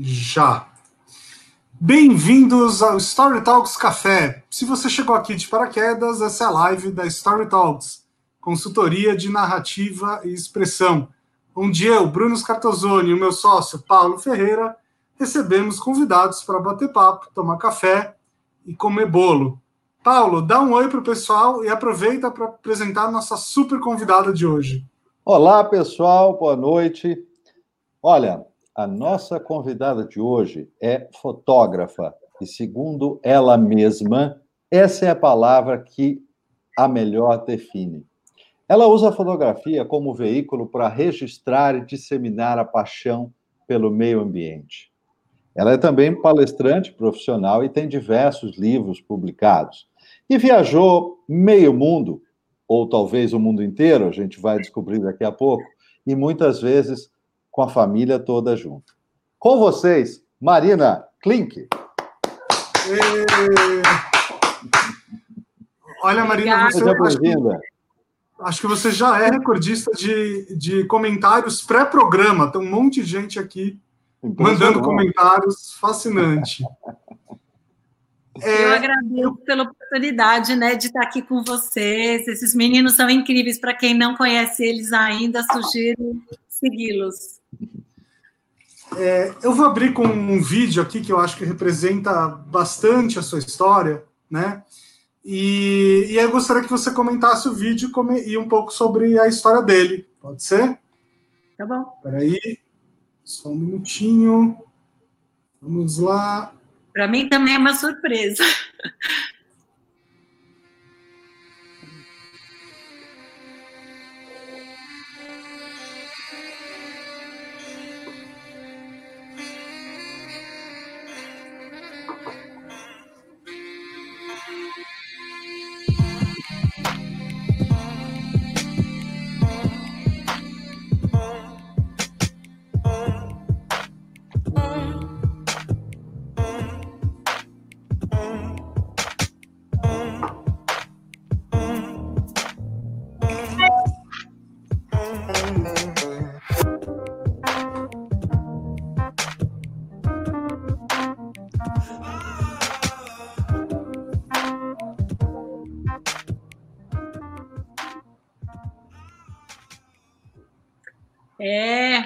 Já. Bem-vindos ao Story Talks Café. Se você chegou aqui de paraquedas, essa é a live da Story Talks, consultoria de narrativa e expressão, onde eu, Bruno Scartozoni e o meu sócio Paulo Ferreira recebemos convidados para bater papo, tomar café e comer bolo. Paulo, dá um oi para o pessoal e aproveita para apresentar a nossa super convidada de hoje. Olá, pessoal, boa noite. Olha, a nossa convidada de hoje é fotógrafa e, segundo ela mesma, essa é a palavra que a melhor define. Ela usa a fotografia como veículo para registrar e disseminar a paixão pelo meio ambiente. Ela é também palestrante profissional e tem diversos livros publicados. E viajou meio mundo, ou talvez o mundo inteiro, a gente vai descobrir daqui a pouco, e muitas vezes com a família toda junto. Com vocês, Marina Klink. E... Olha, Marina, você acho que, acho que você já é recordista de, de comentários pré-programa. Tem um monte de gente aqui mandando comentários. Fascinante. É, eu agradeço pela oportunidade né, de estar aqui com vocês. Esses meninos são incríveis. Para quem não conhece eles ainda, sugiro segui-los. É, eu vou abrir com um vídeo aqui que eu acho que representa bastante a sua história, né? E, e eu gostaria que você comentasse o vídeo e um pouco sobre a história dele. Pode ser? Tá bom. Peraí, só um minutinho. Vamos lá. Para mim também é uma surpresa. É.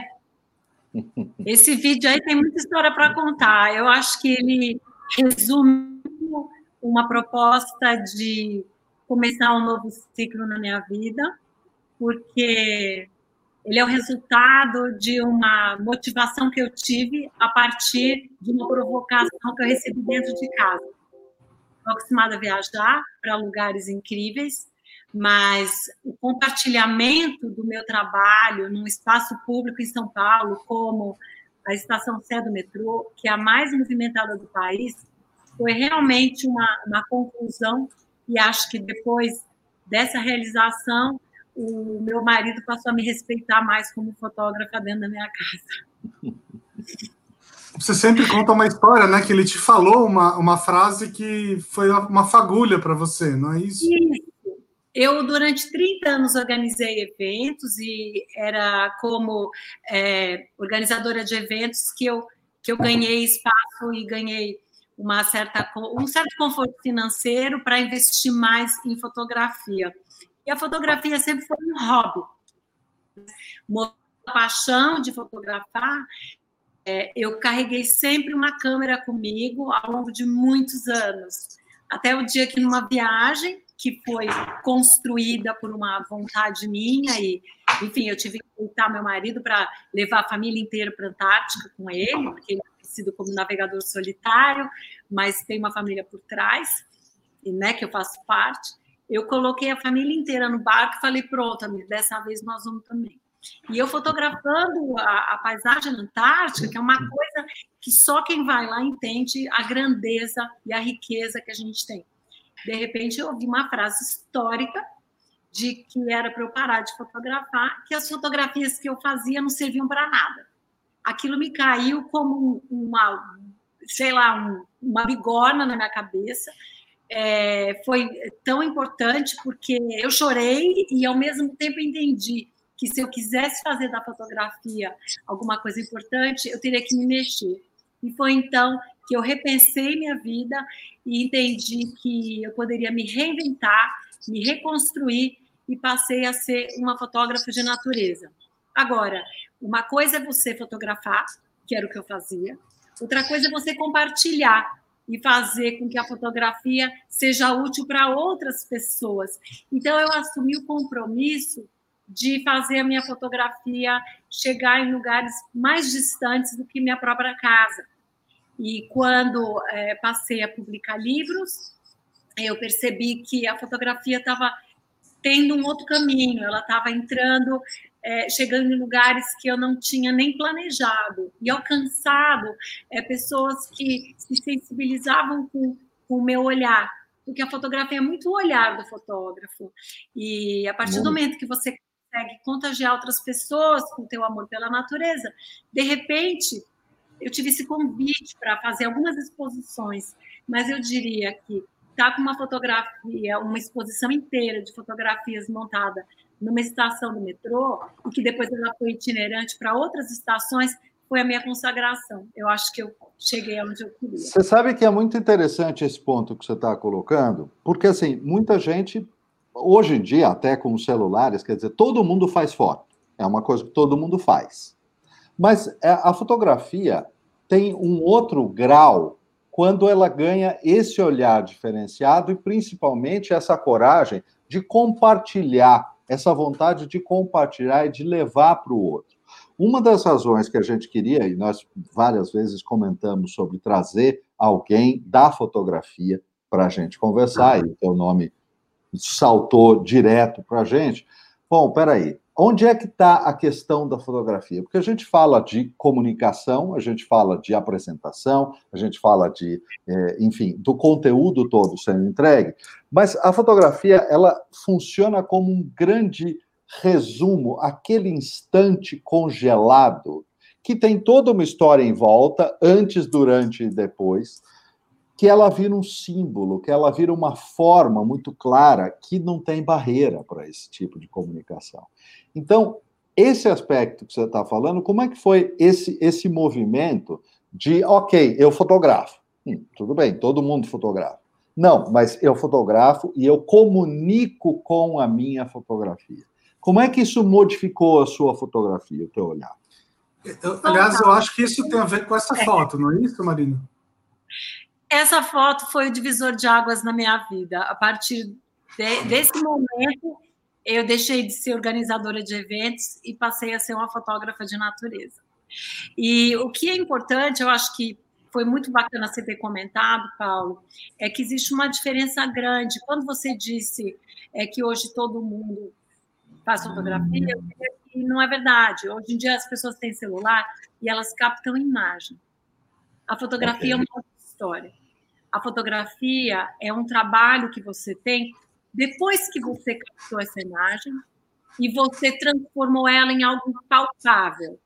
Esse vídeo aí tem muita história para contar. Eu acho que ele resume uma proposta de começar um novo ciclo na minha vida, porque ele é o resultado de uma motivação que eu tive a partir de uma provocação que eu recebi dentro de casa. Estou acostumada a viajar para lugares incríveis mas o compartilhamento do meu trabalho num espaço público em São Paulo, como a estação Sé do metrô, que é a mais movimentada do país, foi realmente uma, uma conclusão e acho que depois dessa realização, o meu marido passou a me respeitar mais como fotógrafa dentro da minha casa. Você sempre conta uma história, né? Que ele te falou uma, uma frase que foi uma fagulha para você, não é isso? Isso, eu, durante 30 anos, organizei eventos e era como é, organizadora de eventos que eu, que eu ganhei espaço e ganhei uma certa, um certo conforto financeiro para investir mais em fotografia. E a fotografia sempre foi um hobby. Uma paixão de fotografar, é, eu carreguei sempre uma câmera comigo ao longo de muitos anos. Até o dia que, numa viagem, que foi construída por uma vontade minha e, enfim, eu tive que voltar meu marido para levar a família inteira para a Antártica com ele, porque ele é sido como navegador solitário, mas tem uma família por trás, e, né, que eu faço parte. Eu coloquei a família inteira no barco e falei, pronto, amigo, dessa vez nós vamos também. E eu fotografando a, a, paisagem Antártica, que é uma coisa que só quem vai lá entende a grandeza e a riqueza que a gente tem. De repente, eu ouvi uma frase histórica de que era para eu parar de fotografar, que as fotografias que eu fazia não serviam para nada. Aquilo me caiu como uma, sei lá, um, uma bigorna na minha cabeça. É, foi tão importante porque eu chorei e ao mesmo tempo entendi que se eu quisesse fazer da fotografia alguma coisa importante, eu teria que me mexer. E foi então que eu repensei minha vida e entendi que eu poderia me reinventar, me reconstruir e passei a ser uma fotógrafa de natureza. Agora, uma coisa é você fotografar, que era o que eu fazia, outra coisa é você compartilhar e fazer com que a fotografia seja útil para outras pessoas. Então, eu assumi o compromisso de fazer a minha fotografia chegar em lugares mais distantes do que minha própria casa. E quando é, passei a publicar livros, eu percebi que a fotografia estava tendo um outro caminho, ela estava entrando, é, chegando em lugares que eu não tinha nem planejado e alcançado é, pessoas que se sensibilizavam com, com o meu olhar, porque a fotografia é muito o olhar do fotógrafo. E a partir do momento que você consegue contagiar outras pessoas com o teu amor pela natureza, de repente, eu tive esse convite para fazer algumas exposições, mas eu diria que tá com uma fotografia, uma exposição inteira de fotografias montada numa estação do metrô e que depois ela foi itinerante para outras estações, foi a minha consagração. Eu acho que eu cheguei onde eu queria. Você sabe que é muito interessante esse ponto que você está colocando, porque assim, muita gente, hoje em dia, até com os celulares, quer dizer, todo mundo faz foto. É uma coisa que todo mundo faz. Mas é, a fotografia tem um outro grau quando ela ganha esse olhar diferenciado e principalmente essa coragem de compartilhar, essa vontade de compartilhar e de levar para o outro. Uma das razões que a gente queria, e nós várias vezes comentamos sobre trazer alguém da fotografia para a gente conversar, e o teu nome saltou direto para a gente. Bom, peraí, Onde é que está a questão da fotografia? Porque a gente fala de comunicação, a gente fala de apresentação, a gente fala de, é, enfim, do conteúdo todo sendo entregue, mas a fotografia ela funciona como um grande resumo, aquele instante congelado que tem toda uma história em volta, antes, durante e depois, que ela vira um símbolo, que ela vira uma forma muito clara que não tem barreira para esse tipo de comunicação. Então, esse aspecto que você está falando, como é que foi esse, esse movimento de, ok, eu fotografo. Hum, tudo bem, todo mundo fotografa. Não, mas eu fotografo e eu comunico com a minha fotografia. Como é que isso modificou a sua fotografia, o teu olhar? Eu, aliás, eu acho que isso tem a ver com essa foto, não é isso, Marina? Essa foto foi o divisor de águas na minha vida. A partir de, desse momento, eu deixei de ser organizadora de eventos e passei a ser uma fotógrafa de natureza. E o que é importante, eu acho que foi muito bacana você ter comentado, Paulo, é que existe uma diferença grande. Quando você disse é, que hoje todo mundo faz fotografia, e não é verdade. Hoje em dia as pessoas têm celular e elas captam imagem. A fotografia okay. é uma história. A fotografia é um trabalho que você tem depois que você captou essa imagem e você transformou ela em algo palpável,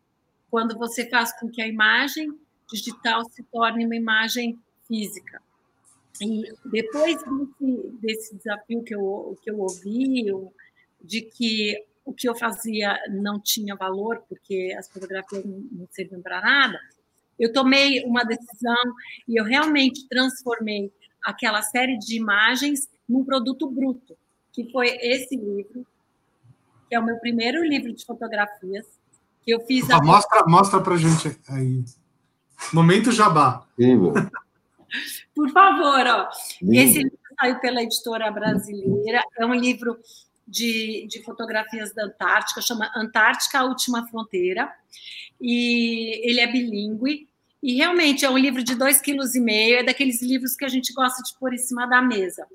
quando você faz com que a imagem digital se torne uma imagem física. E depois desse, desse desafio que eu, que eu ouvi, de que o que eu fazia não tinha valor, porque as fotografias não serviam para nada, eu tomei uma decisão e eu realmente transformei aquela série de imagens num produto bruto, que foi esse livro, que é o meu primeiro livro de fotografias, que eu fiz... Ah, mostra, mostra para gente aí. Momento Jabá. Por favor, ó. Esse livro saiu pela editora brasileira, é um livro de, de fotografias da Antártica, chama Antártica, a Última Fronteira, e ele é bilíngue, e realmente é um livro de dois quilos e meio, é daqueles livros que a gente gosta de pôr em cima da mesa.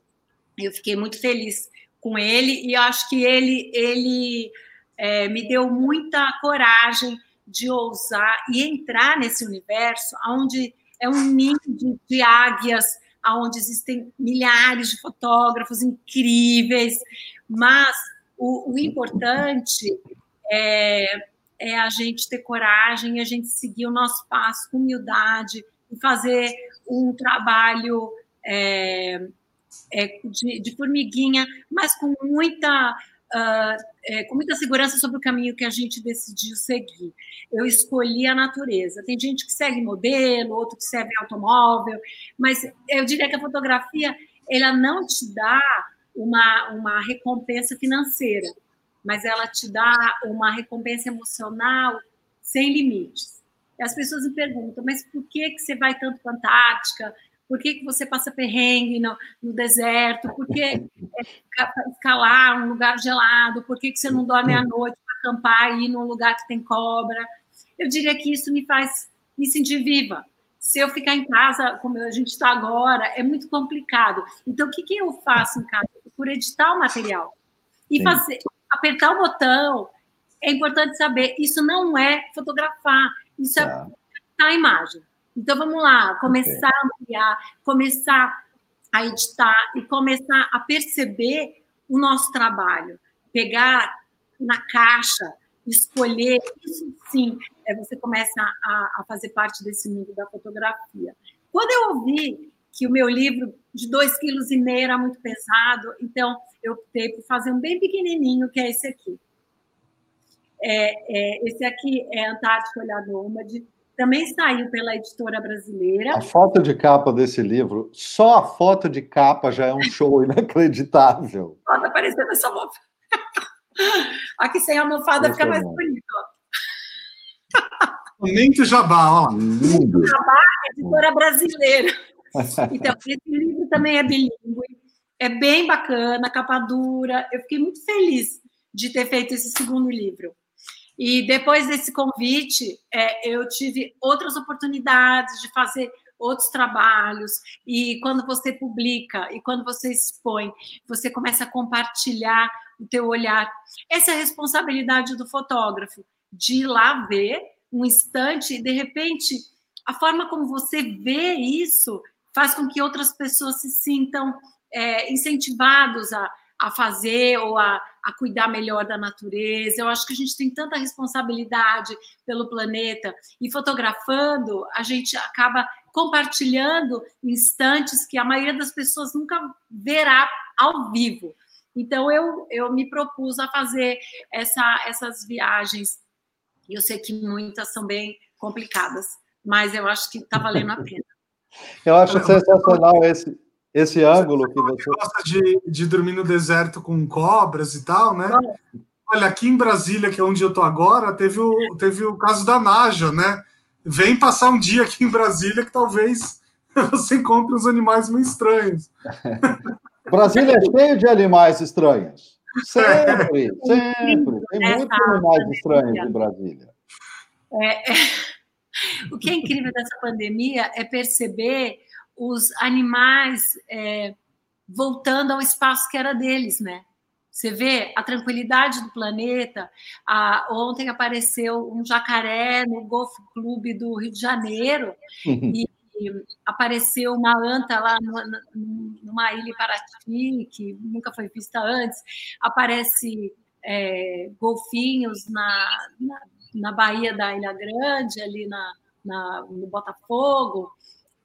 Eu fiquei muito feliz com ele e acho que ele, ele é, me deu muita coragem de ousar e entrar nesse universo onde é um ninho de, de águias, onde existem milhares de fotógrafos incríveis, mas o, o importante é, é a gente ter coragem, a gente seguir o nosso passo com humildade e fazer um trabalho é, é, de, de, formiguinha, mas com muita uh, é, com muita segurança sobre o caminho que a gente decidiu seguir. Eu escolhi a natureza. Tem gente que segue modelo, outro que segue automóvel, mas eu diria que a fotografia ela não te dá uma, uma recompensa financeira, mas ela te dá uma recompensa emocional sem limites. E as pessoas me perguntam, mas por que, que você vai tanto para a Antártica? Por que, que você passa perrengue no, no deserto? Por que é, escalar um lugar gelado? Por que, que você não dorme à noite para acampar e ir num lugar que tem cobra? Eu diria que isso me faz me sentir viva. Se eu ficar em casa, como a gente está agora, é muito complicado. Então, o que, que eu faço em casa? Por editar o material. E fazer, apertar o botão. É importante saber, isso não é fotografar, isso é tá. é a imagem. Então vamos lá, começar a ampliar, começar a editar e começar a perceber o nosso trabalho, pegar na caixa, escolher, isso sim, é, você começa a, a fazer parte desse mundo da fotografia. Quando eu ouvi que o meu livro de dois quilos e meio era muito pesado, então eu optei por fazer um bem pequenininho, que é esse aqui. É, é, esse aqui é Antártico Olhar Nômade, também saiu pela editora brasileira. A foto de capa desse livro, só a foto de capa já é um show inacreditável. Está aparecendo essa almofada. Aqui sem almofada fica mais bonito. Momento Jabá, ó. Lindo. Jabá, editora brasileira. Então, esse livro também é bilíngue, é bem bacana, capa dura. Eu fiquei muito feliz de ter feito esse segundo livro. E depois desse convite, é, eu tive outras oportunidades de fazer outros trabalhos. E quando você publica e quando você expõe, você começa a compartilhar o teu olhar. Essa é a responsabilidade do fotógrafo, de ir lá ver um instante e, de repente, a forma como você vê isso faz com que outras pessoas se sintam é, incentivados a, a fazer ou a, a cuidar melhor da natureza. Eu acho que a gente tem tanta responsabilidade pelo planeta e fotografando, a gente acaba compartilhando instantes que a maioria das pessoas nunca verá ao vivo. Então eu, eu me propus a fazer essa, essas viagens. Eu sei que muitas são bem complicadas, mas eu acho que está valendo a pena. Eu acho sensacional esse, esse ângulo que você. gosta de, de dormir no deserto com cobras e tal, né? Olha, aqui em Brasília, que é onde eu tô agora, teve o, teve o caso da Naja, né? Vem passar um dia aqui em Brasília que talvez você encontre uns animais meio estranhos. Brasília é cheio de animais estranhos. Sempre, sempre. Tem muitos animais estranhos em Brasília. É, é... O que é incrível dessa pandemia é perceber os animais é, voltando ao espaço que era deles, né? Você vê a tranquilidade do planeta. Ah, ontem apareceu um jacaré no Golf Clube do Rio de Janeiro uhum. e, e, apareceu uma anta lá no, numa ilha em Paraty, que nunca foi vista antes. Aparece é, golfinhos na, na, na Baía da Ilha Grande, ali na, na, no Botafogo.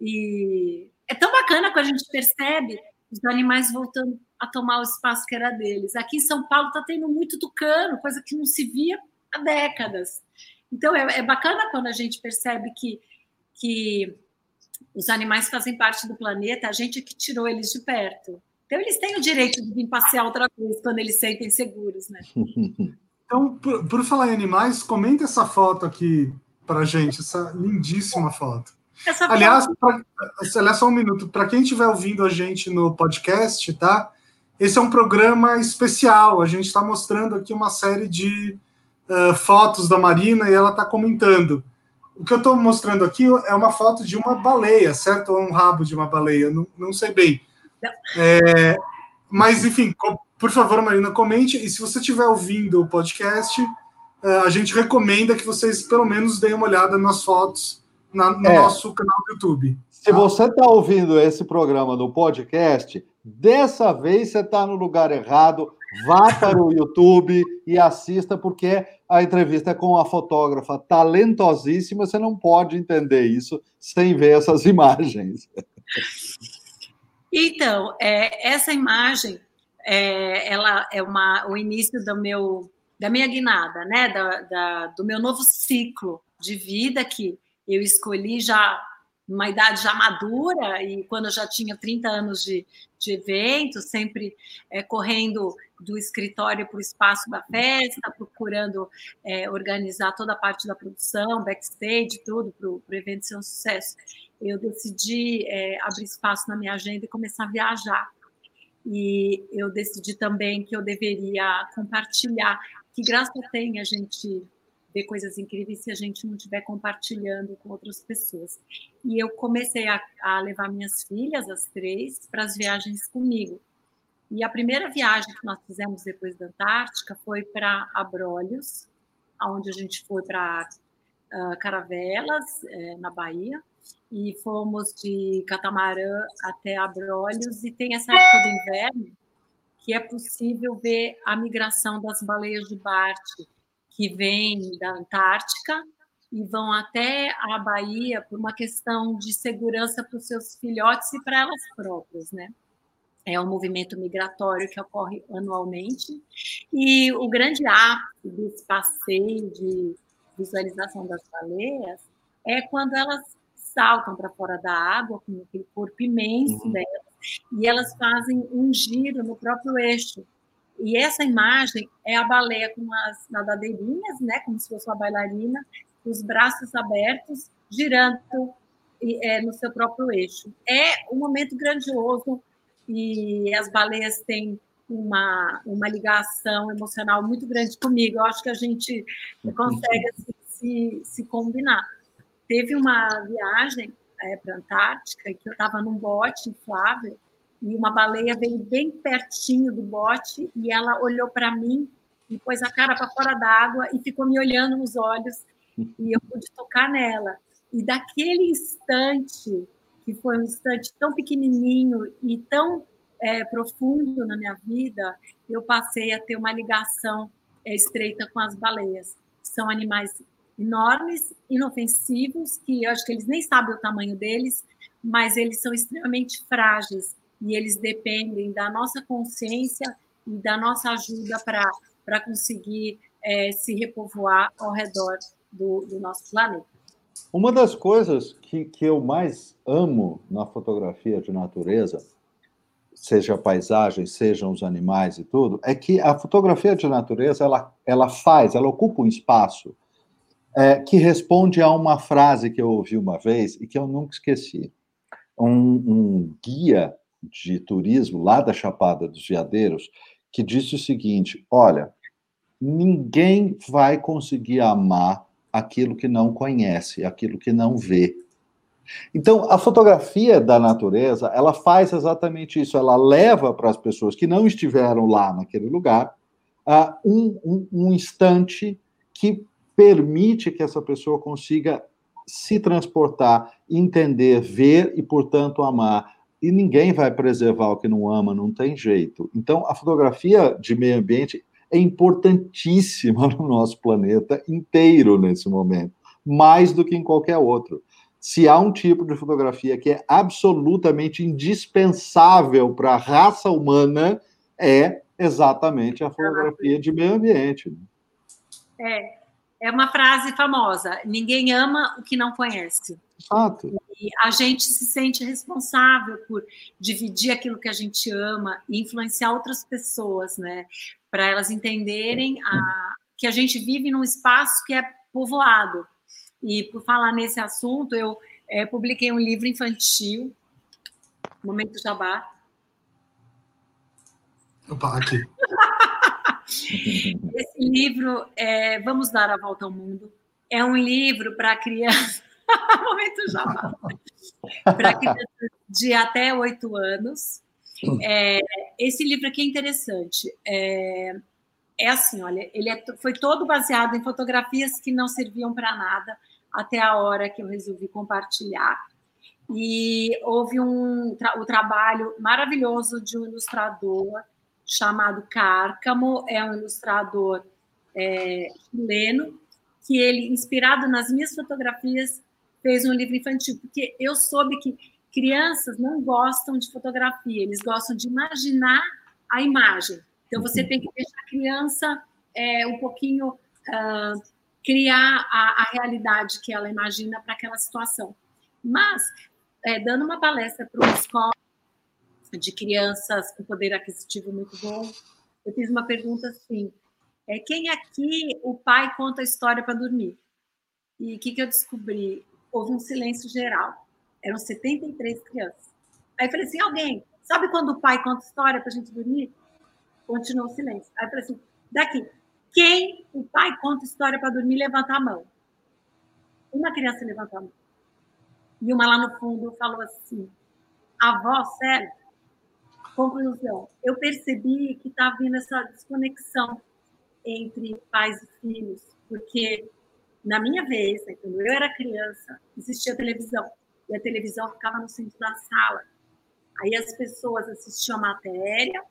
E é tão bacana quando a gente percebe os animais voltando a tomar o espaço que era deles. Aqui em São Paulo está tendo muito tucano, coisa que não se via há décadas. Então é, é bacana quando a gente percebe que, que os animais fazem parte do planeta, a gente é que tirou eles de perto. Então eles têm o direito de vir passear outra vez quando eles sentem seguros, né? Então, por, por falar em animais, comenta essa foto aqui para gente, essa lindíssima foto. Essa aliás, pra, aliás, só um minuto. Para quem estiver ouvindo a gente no podcast, tá? Esse é um programa especial. A gente está mostrando aqui uma série de uh, fotos da Marina e ela está comentando. O que eu estou mostrando aqui é uma foto de uma baleia, certo? Ou um rabo de uma baleia, não, não sei bem. É, mas, enfim, por favor, Marina, comente. E se você estiver ouvindo o podcast, uh, a gente recomenda que vocês, pelo menos, deem uma olhada nas fotos na, no é. nosso canal do YouTube. Se você está ouvindo esse programa no podcast, dessa vez você está no lugar errado. Vá para o YouTube e assista, porque a entrevista é com a fotógrafa talentosíssima. Você não pode entender isso sem ver essas imagens. Então, é, essa imagem é, ela é uma, o início do meu, da minha guinada, né? Da, da, do meu novo ciclo de vida que eu escolhi já uma idade já madura e quando eu já tinha 30 anos de, de evento, sempre é, correndo do escritório para o espaço da festa, procurando é, organizar toda a parte da produção, backstage, tudo, para o evento ser um sucesso. Eu decidi é, abrir espaço na minha agenda e começar a viajar. E eu decidi também que eu deveria compartilhar, que graça tem a gente ver coisas incríveis se a gente não estiver compartilhando com outras pessoas. E eu comecei a, a levar minhas filhas, as três, para as viagens comigo. E a primeira viagem que nós fizemos depois da Antártica foi para Abrolhos, onde a gente foi para uh, Caravelas, é, na Bahia, e fomos de catamarã até Abrolhos, e tem essa época do inverno que é possível ver a migração das baleias de Bart, que vêm da Antártica e vão até a Bahia por uma questão de segurança para os seus filhotes e para elas próprias, né? É um movimento migratório que ocorre anualmente e o grande ápice desse passeio de visualização das baleias é quando elas saltam para fora da água com aquele corpo imenso uhum. delas e elas fazem um giro no próprio eixo e essa imagem é a baleia com as nadadeirinhas, né, como se fosse uma bailarina, os braços abertos, girando é, no seu próprio eixo. É um momento grandioso e as baleias têm uma, uma ligação emocional muito grande comigo. Eu acho que a gente consegue assim, se, se combinar. Teve uma viagem é, para a Antártica que eu estava num bote inflável e uma baleia veio bem pertinho do bote e ela olhou para mim e pôs a cara para fora d'água e ficou me olhando nos olhos e eu pude tocar nela. E daquele instante, que foi um instante tão pequenininho e tão é, profundo na minha vida, eu passei a ter uma ligação é, estreita com as baleias. São animais enormes, inofensivos, que eu acho que eles nem sabem o tamanho deles, mas eles são extremamente frágeis e eles dependem da nossa consciência e da nossa ajuda para conseguir é, se repovoar ao redor do, do, nosso planeta. Uma das coisas que, que eu mais amo na fotografia de natureza, seja a paisagem, sejam os animais e tudo, é que a fotografia de natureza ela, ela faz, ela ocupa um espaço é, que responde a uma frase que eu ouvi uma vez e que eu nunca esqueci. Um, um guia de turismo lá da Chapada dos Veadeiros que disse o seguinte: olha, ninguém vai conseguir amar aquilo que não conhece, aquilo que não vê. Então, a fotografia da natureza, ela faz exatamente isso. Ela leva para as pessoas que não estiveram lá naquele lugar uh, um, um, um instante que permite que essa pessoa consiga se transportar, entender, ver e, portanto, amar e ninguém vai preservar o que não ama, não tem jeito. Então, a fotografia de meio ambiente é importantíssima no nosso planeta inteiro nesse momento, mais do que em qualquer outro. Se há um tipo de fotografia que é absolutamente indispensável para a raça humana, é exatamente a fotografia de meio ambiente. É, é uma frase famosa: ninguém ama o que não conhece. Fato. E a gente se sente responsável por dividir aquilo que a gente ama e influenciar outras pessoas, né? Para elas entenderem a, que a gente vive num espaço que é povoado. E por falar nesse assunto, eu é, publiquei um livro infantil, Momento Jabá. Opa, aqui. Esse livro é Vamos Dar a Volta ao Mundo. É um livro para crianças. Momento já. para de até oito anos. É, esse livro aqui é interessante. É, é assim, olha, ele é, foi todo baseado em fotografias que não serviam para nada até a hora que eu resolvi compartilhar. E houve um o trabalho maravilhoso de um ilustrador chamado Cárcamo, é um ilustrador é, chileno, que ele, inspirado nas minhas fotografias, fez um livro infantil, porque eu soube que crianças não gostam de fotografia, eles gostam de imaginar a imagem. Então, você tem que deixar a criança é, um pouquinho uh, criar a, a, realidade que ela imagina para aquela situação. Mas, é, dando uma palestra para uma escola de crianças com poder aquisitivo muito bom, eu fiz uma pergunta assim: é, quem aqui o pai conta a história para dormir? E o que, que eu descobri? Houve um silêncio geral. Eram 73 crianças. Aí eu falei assim: alguém, sabe quando o pai conta história para a gente dormir? Continuou o silêncio. Aí eu falei assim: daqui, quem o pai conta história para dormir, levanta a mão. Uma criança levantou a mão. E uma lá no fundo falou assim: avó, sério? Conclusão: eu percebi que está vindo essa desconexão entre pais e filhos, porque na minha vez, né, quando eu era criança, existia televisão e a televisão ficava no centro da sala. Aí as pessoas assistiam a matéria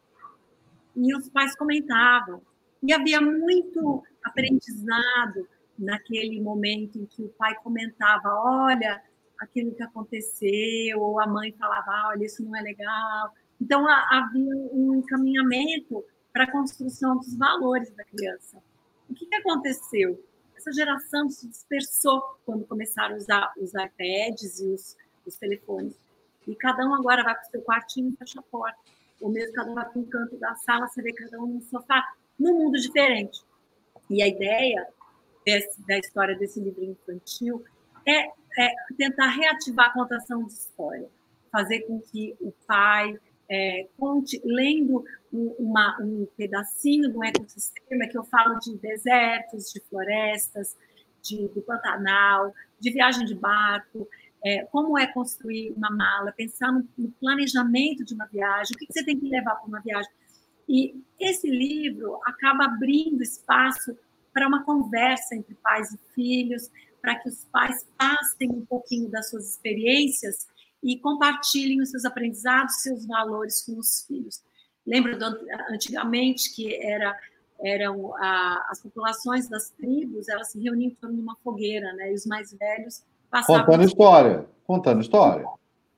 e os pais comentavam. E havia muito aprendizado naquele momento em que o pai comentava: olha, aquilo que aconteceu, ou a mãe falava: olha, isso não é legal. Então havia um encaminhamento para a construção dos valores da criança. O que, que aconteceu? Essa geração se dispersou quando começaram a usar os iPads e os, os telefones. E cada um agora vai para o seu quartinho e fecha a porta. Ou mesmo cada um vai para um canto da sala, você vê cada um no sofá, num mundo diferente. E a ideia desse, da história desse livro infantil é, é, tentar reativar a contação de história, fazer com que o pai é, conte, lendo uma, um pedacinho do ecossistema que eu falo de desertos, de florestas, de, do Pantanal, de viagem de barco, é, como é construir uma mala, pensar no, no, planejamento de uma viagem, o que, que você tem que levar para uma viagem. E esse livro acaba abrindo espaço para uma conversa entre pais e filhos, para que os pais passem um pouquinho das suas experiências e compartilhem os seus aprendizados, seus valores com os filhos. Lembra do, antigamente que era eram a, as populações das tribos, elas se reuniam em torno de uma fogueira, né? E os mais velhos passavam contando história, contando história.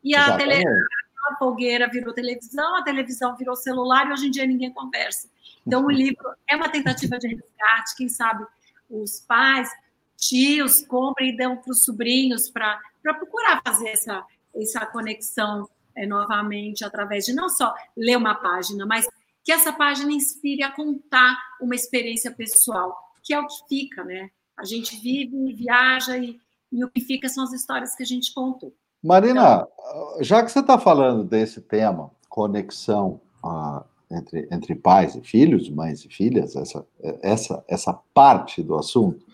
E a, tele, a fogueira virou televisão, a televisão virou celular e hoje em dia ninguém conversa. Então o livro é uma tentativa de resgate, quem sabe os pais, tios comprem e dão para os sobrinhos para procurar fazer essa essa conexão é, novamente através de não só ler uma página, mas que essa página inspire a contar uma experiência pessoal, que é o que fica, né? A gente vive, viaja e, e o que fica são as histórias que a gente contou. Marina, então, já que você está falando desse tema, conexão uh, entre, entre pais e filhos, mães e filhas, essa, essa, essa parte do assunto,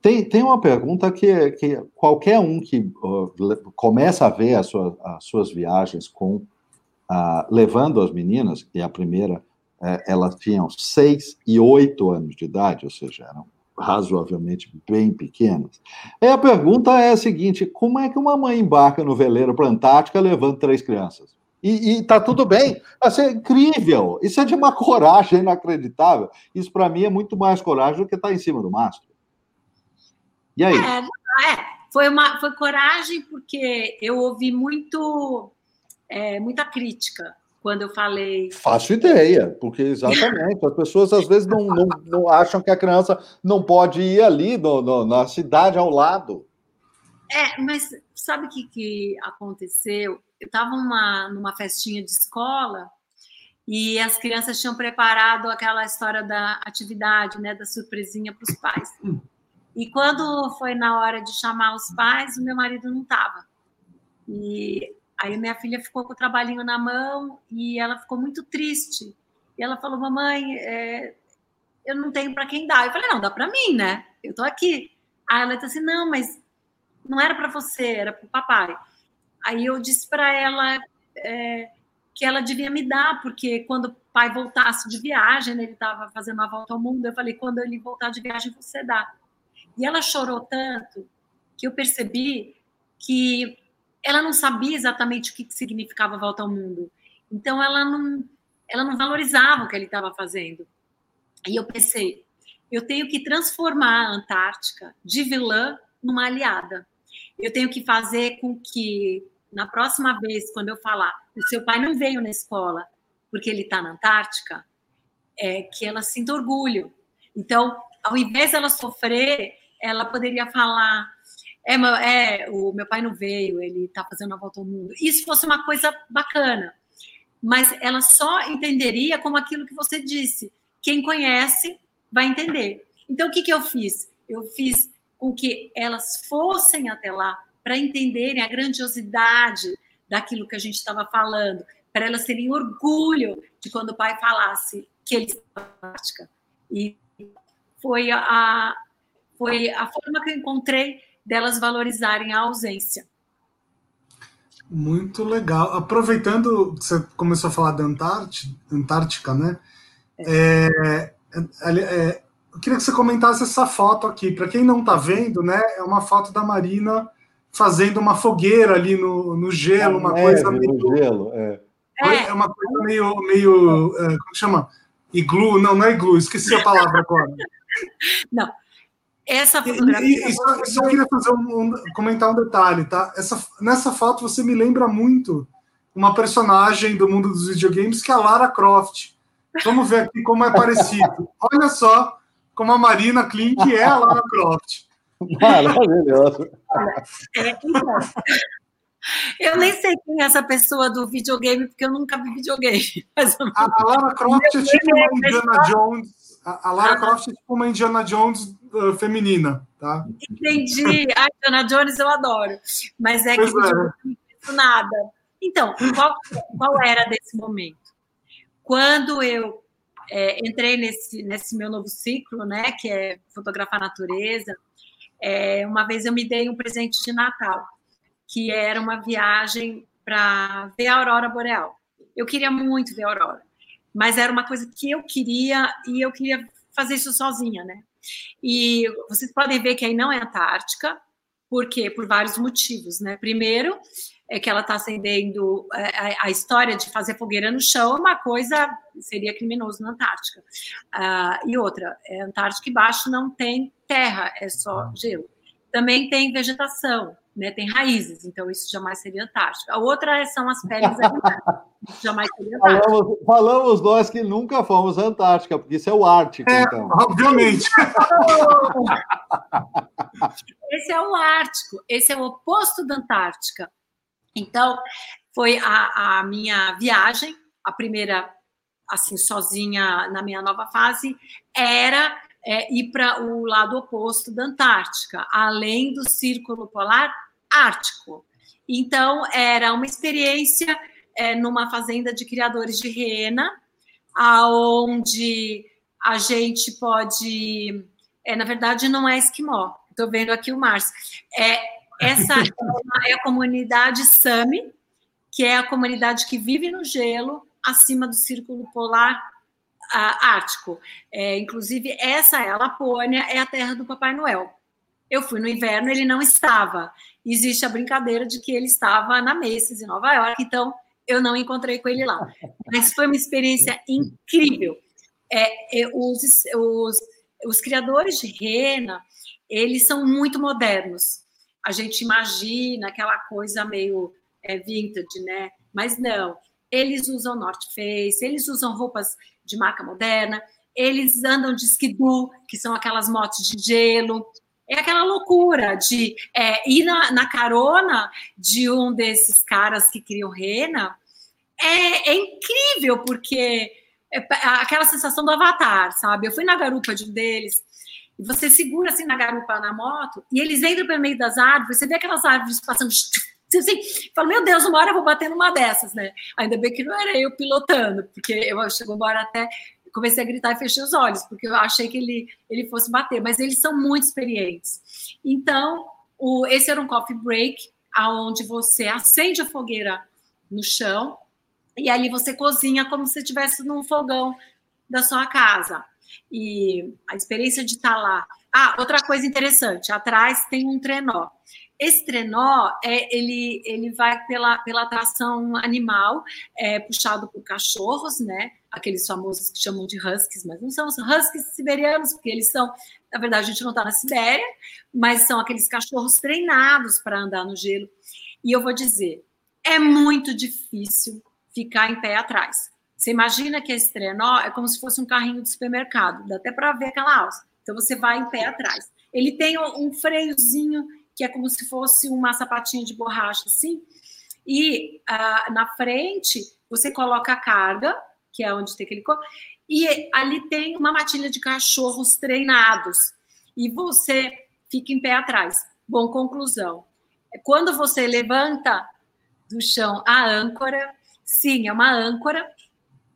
tem, tem uma pergunta que, que qualquer um que uh, começa a ver as, sua, as suas viagens com uh, levando as meninas, e a primeira, uh, elas tinham seis e oito anos de idade, ou seja, eram razoavelmente bem pequenas. E a pergunta é a seguinte: como é que uma mãe embarca no veleiro para a Antártica levando três crianças? E, e tá tudo bem. Isso é incrível. Isso é de uma coragem inacreditável. Isso, para mim, é muito mais coragem do que estar tá em cima do mastro. E aí? É, é, foi, uma, foi coragem, porque eu ouvi muito, é, muita crítica quando eu falei. Faço ideia, porque exatamente, as pessoas às vezes não, não, não, acham que a criança não pode ir ali no, no, na cidade ao lado. É, mas sabe o que, que aconteceu? Eu estava numa, numa festinha de escola e as crianças tinham preparado aquela história da atividade, né, da surpresinha para os pais. E quando foi na hora de chamar os pais, o meu marido não estava. E aí minha filha ficou com o trabalhinho na mão e ela ficou muito triste. E ela falou: Mamãe, é, eu não tenho para quem dar. Eu falei: Não, dá para mim, né? Eu tô aqui. Aí ela disse assim: Não, mas não era para você, era para o papai. Aí eu disse para ela é, que ela devia me dar, porque quando o pai voltasse de viagem, né, ele estava fazendo uma volta ao mundo, eu falei: Quando ele voltar de viagem, você dá. E ela chorou tanto que eu percebi que ela não sabia exatamente o que significava volta ao mundo. Então ela não, ela não valorizava o que ele estava fazendo. E eu pensei, eu tenho que transformar a Antártica de vilã numa aliada. Eu tenho que fazer com que na próxima vez, quando eu falar, o seu pai não veio na escola, porque ele está na Antártica, é que ela sinta orgulho. Então, ao invés dela sofrer, ela poderia falar: é, é o meu pai não veio, ele está fazendo a volta ao mundo. Isso fosse uma coisa bacana, mas ela só entenderia como aquilo que você disse. Quem conhece vai entender. Então, o que, que eu fiz? Eu fiz com que elas fossem até lá para entenderem a grandiosidade daquilo que a gente estava falando, para elas terem orgulho de quando o pai falasse que ele estava prática. E foi a, foi a forma que eu encontrei delas valorizarem a ausência. Muito legal. Aproveitando, você começou a falar da Antártica, Antártica né? É. É, é, é, eu queria que você comentasse essa foto aqui. Para quem não está vendo, né? É uma foto da Marina fazendo uma fogueira ali no, no gelo, uma neve, coisa meio. No gelo, é. é. uma coisa meio. meio como chama? Iglu? Não, não é iglu, esqueci a palavra agora. Não. Essa fotografia. E, e, só, só, queria fazer um, um, comentar um detalhe, tá? Essa, nessa foto você me lembra muito uma personagem do mundo dos videogames que é a Lara Croft. Vamos ver aqui como é parecido. Olha só como a Marina Klink é a Lara Croft. Maravilhoso. É, então, eu nem sei quem é essa pessoa do videogame, porque eu nunca vi videogame. Mas... A, a Lara Croft é tipo uma Indiana Jones a, Lara ah. Croft é tipo uma Indiana Jones uh, feminina, tá? Entendi. A Indiana Jones eu adoro. Mas é pois que é. não nada. Então, qual, qual era desse momento? Quando eu é, entrei nesse, nesse meu novo ciclo, né, que é fotografar a natureza, é, uma vez eu me dei um presente de Natal, que era uma viagem para ver a aurora boreal. Eu queria muito ver a aurora mas era uma coisa que eu queria e eu queria fazer isso sozinha, né? E vocês podem ver que aí não é Antártica, por quê? Por vários motivos, né? Primeiro, é que ela está acendendo é, a, a, história de fazer fogueira no chão, é uma coisa seria criminoso na Antártica. Uh, e outra, é Antártica embaixo não tem terra, é só gelo. Também tem vegetação, né, tem raízes, então isso jamais seria Antártica. A outra são as peles animais, jamais seria Antártica. Falamos, falamos, nós que nunca fomos Antártica, porque isso é o Ártico, é, então. Obviamente. esse é o Ártico, esse é o oposto da Antártica. Então, foi a, a minha viagem, a primeira, assim, sozinha na minha nova fase, era é, ir para o lado oposto da Antártica, além do Círculo Polar Ártico. Então, era uma experiência é, numa fazenda de criadores de rena, aonde a gente pode. É, na verdade, não é esquimó. Estou vendo aqui o Márcio. É, essa é a comunidade Sami, que é a comunidade que vive no gelo acima do círculo polar ártico. É, inclusive, essa é a Lapônia, é a terra do Papai Noel. Eu fui no inverno, ele não estava. Existe a brincadeira de que ele estava na Macy's, em Nova York, então eu não encontrei com ele lá. Mas foi uma experiência incrível. É, é, os, os, os criadores de rena, eles são muito modernos. A gente imagina aquela coisa meio é, vintage, né? Mas não. Eles usam North Face, eles usam roupas de marca moderna, eles andam de skidoo, que são aquelas motos de gelo, é aquela loucura de é, ir na, na, carona de um desses caras que criam rena. É, é incrível, porque é aquela sensação do avatar, sabe? Eu fui na garupa de um deles, e você segura assim na garupa na moto, e eles entram pelo meio das árvores, você vê aquelas árvores passando. Assim, fala, meu Deus, uma hora eu vou bater numa dessas, né? Ainda bem que não era eu pilotando, porque eu chegou uma hora até comecei a gritar e fechei os olhos, porque eu achei que ele, ele fosse bater, mas eles são muito experientes. Então, o, esse era um coffee break, aonde você acende a fogueira no chão e ali você cozinha como se estivesse num fogão da sua casa. E a experiência de estar lá. Ah, outra coisa interessante, atrás tem um trenó. Esse trenó, é, ele, ele vai pela, pela atração animal, é, puxado por cachorros, né? Aqueles famosos que chamam de huskies, mas não são os huskies siberianos, porque eles são, na verdade, a gente não está na Sibéria, mas são aqueles cachorros treinados para andar no gelo. E eu vou dizer, é muito difícil ficar em pé atrás. Você imagina que esse trenó é como se fosse um carrinho de supermercado, dá até para ver aquela alça. Então você vai em pé atrás. Ele tem um freiozinho que é como se fosse uma sapatinha de borracha, assim. E ah, na frente você coloca a carga, que é onde tem aquele e ali tem uma matilha de cachorros treinados. E você fica em pé atrás. Bom, conclusão. Quando você levanta do chão a âncora, sim, é uma âncora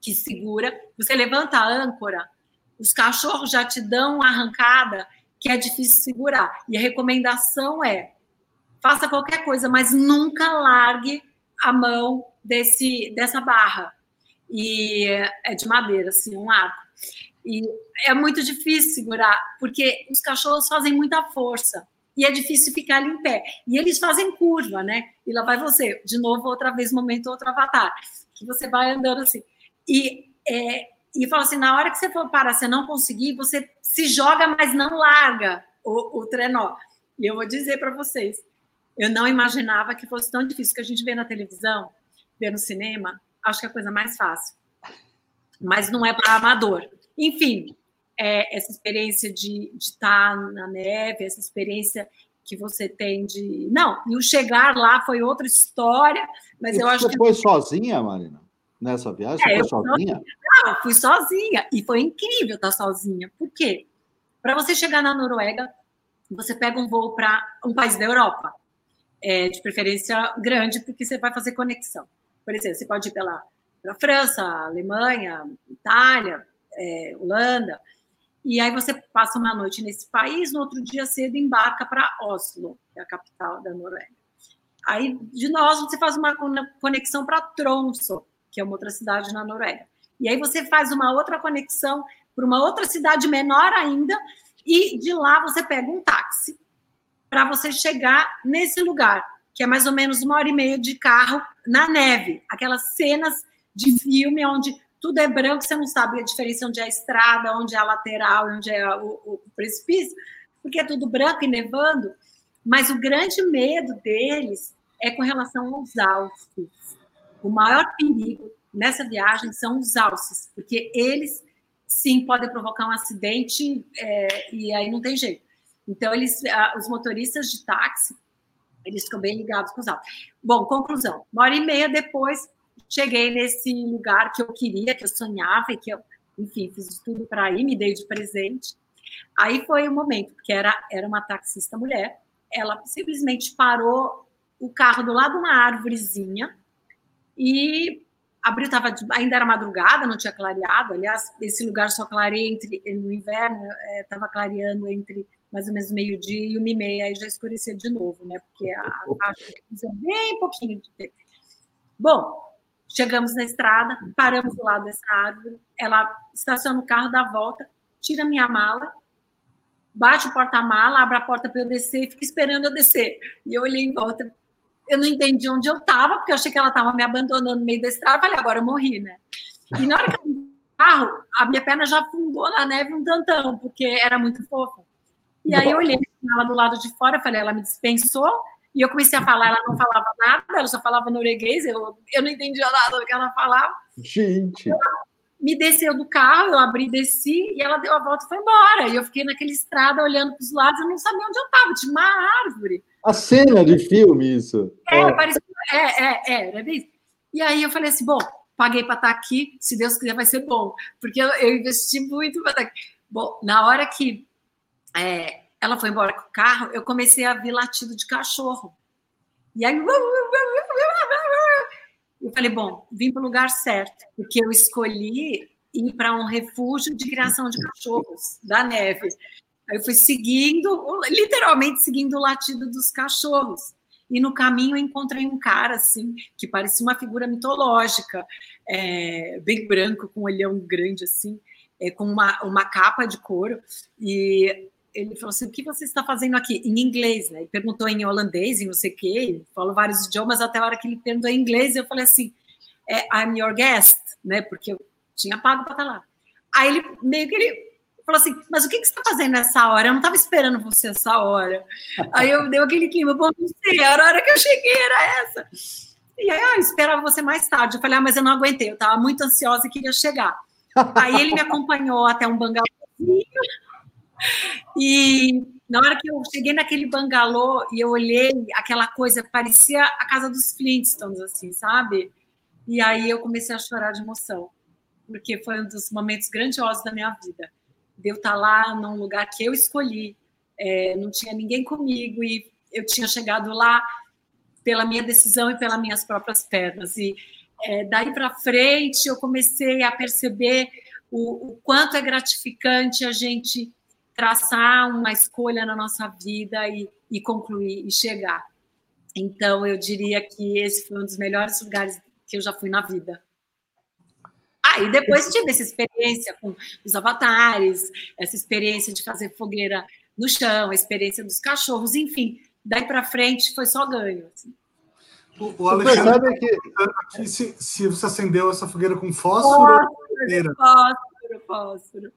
que segura. Você levanta a âncora, os cachorros já te dão uma arrancada que é difícil segurar. E a recomendação é: faça qualquer coisa, mas nunca largue a mão desse dessa barra. E é de madeira, assim, um arco. E é muito difícil segurar, porque os cachorros fazem muita força e é difícil ficar ali em pé. E eles fazem curva, né? E lá vai você, de novo, outra vez, momento, outro avatar, que você vai andando assim. E, é, e fala assim: na hora que você for parar, você não conseguir, você se joga, mas não larga o, o trenó. E eu vou dizer para vocês: eu não imaginava que fosse tão difícil que a gente vê na televisão, vê no cinema, acho que é a coisa mais fácil. Mas não é para amador. Enfim, é, essa experiência de, estar na neve, essa experiência que você tem de. Não, e o chegar lá foi outra história, mas e eu acho que. Você foi sozinha, Marina? Nessa viagem? É, você foi sozinha? Não, eu fui sozinha. E foi incrível estar sozinha. Por quê? Para você chegar na Noruega, você pega um voo para um país da Europa. É, de preferência grande, porque você vai fazer conexão. Por exemplo, você pode ir pela, pela França, Alemanha, Itália, é, Holanda, e aí você passa uma noite nesse país, no outro dia cedo embarca para Oslo, que é a capital da Noruega. Aí de nós você faz uma conexão para Tromsø, que é uma outra cidade na Noruega. E aí você faz uma outra conexão para uma outra cidade menor ainda, e de lá você pega um táxi para você chegar nesse lugar, que é mais ou menos uma hora e meia de carro na neve, aquelas cenas de filme onde tudo é branco, você não sabe a diferença onde é a estrada, onde é a lateral, onde é o, o precipício, porque é tudo branco e nevando. Mas o grande medo deles é com relação aos alces. O maior perigo nessa viagem são os alces, porque eles sim podem provocar um acidente é, e aí não tem jeito. Então eles, os motoristas de táxi, eles ficam bem ligados com os alces. Bom, conclusão. Uma hora e meia depois cheguei nesse lugar que eu queria, que eu sonhava e que eu, enfim, fiz tudo para ir, me dei de presente. Aí foi o momento, porque era, era uma taxista mulher, ela simplesmente parou o carro do lado de uma árvorezinha e abriu, tava, ainda era madrugada, não tinha clareado, aliás, esse lugar só clareia entre, no inverno, estava é, clareando entre mais ou menos meio-dia e uma e meia, aí já escurecia de novo, né, porque a, a precisa bem pouquinho de tempo. Bom, Chegamos na estrada, paramos do lado dessa árvore, ela estaciona o carro, dá a volta, tira minha mala, bate o porta-mala, abre a porta para eu descer e fica esperando eu descer. E eu olhei em volta, eu não entendi onde eu estava, porque eu achei que ela estava me abandonando no meio da estrada, falei, agora eu morri, né? E na hora que eu o carro, a minha perna já afundou na neve um tantão, porque era muito fofa. E aí eu olhei ela do lado de fora, falei, ela me dispensou, e eu comecei a falar, ela não falava nada, ela só falava norueguês, eu, eu não entendia nada do que ela falava. Gente! Ela me desceu do carro, eu abri, desci, e ela deu a volta e foi embora. E eu fiquei naquela estrada olhando para os lados, eu não sabia onde eu estava, tinha uma árvore. A cena de filme, isso. É, é. parecia. É, é, é, era isso. E aí eu falei assim: bom, paguei para estar aqui, se Deus quiser vai ser bom, porque eu, eu investi muito para estar aqui. Bom, na hora que é, ela foi embora com o carro, eu comecei a ver latido de cachorro. E aí. Eu falei, bom, vim para o lugar certo, porque eu escolhi ir para um refúgio de criação de cachorros da neve. Aí eu fui seguindo, literalmente seguindo o latido dos cachorros. E no caminho eu encontrei um cara assim, que parecia uma figura mitológica, é, bem branco, com um olhão grande assim, é, com uma, uma capa de couro. E ele falou assim: o que você está fazendo aqui? Em inglês, né? Ele perguntou em holandês, em não sei o quê, falou vários idiomas, até a hora que ele perguntou em inglês, eu falei assim: é, I'm your guest, né? Porque eu tinha pago para estar lá. Aí ele meio que ele falou assim: mas o que, que você está fazendo nessa hora? Eu não estava esperando você essa hora. Aí eu dei aquele clima, bom, não sei, a hora que eu cheguei era essa. E aí, ah, eu esperava você mais tarde. Eu falei, ah, mas eu não aguentei, eu estava muito ansiosa e queria chegar. Aí ele me acompanhou até um bangalôzinho. E na hora que eu cheguei naquele bangalô e eu olhei aquela coisa, parecia a casa dos Flintstones, assim, sabe? E aí eu comecei a chorar de emoção, porque foi um dos momentos grandiosos da minha vida. De eu estar lá num lugar que eu escolhi, é, não tinha ninguém comigo e eu tinha chegado lá pela minha decisão e pelas minhas próprias pernas. E é, daí para frente eu comecei a perceber o, o, quanto é gratificante a gente traçar uma escolha na nossa vida e, e concluir e chegar. Então eu diria que esse foi um dos melhores lugares que eu já fui na vida. Ah, depois tive essa experiência com os avatares, essa experiência de fazer fogueira no chão, a experiência dos cachorros, enfim, daí para frente foi só ganho. Assim. O, o Alexandre que... aqui se, se, você acendeu essa fogueira com fósforo. Fósforo, fósforo, fósforo.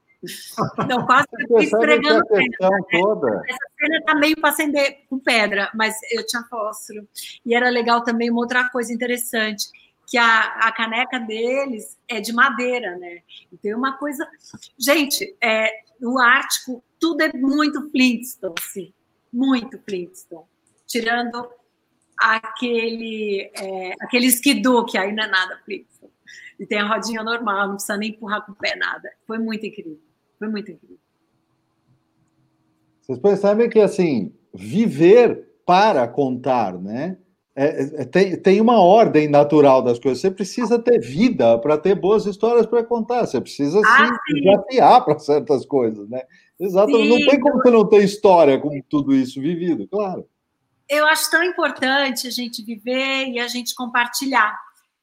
Não, fósforo esfregando pedra. Né? Toda. Essa cena tá meio para acender com pedra, mas eu tinha fósforo. E era legal também uma outra coisa interessante, que a, a caneca deles é de madeira, né? E tem uma coisa. Gente, é, no Ártico, tudo é muito Flintstone, sim. Muito Flintstone. Tirando aquele, é, aquele skidoo, que aí não é nada Flintstone. E tem a rodinha normal, não precisa nem empurrar com o pé, nada. Foi muito incrível. Foi muito incrível. Vocês percebem que, assim, viver para contar, né? É, é, tem, tem uma ordem natural das coisas. Você precisa ter vida para ter boas histórias para contar. Você precisa ah, se desafiar para certas coisas, né? Exatamente. Não tem como você não ter história com tudo isso vivido, claro. Eu acho tão importante a gente viver e a gente compartilhar.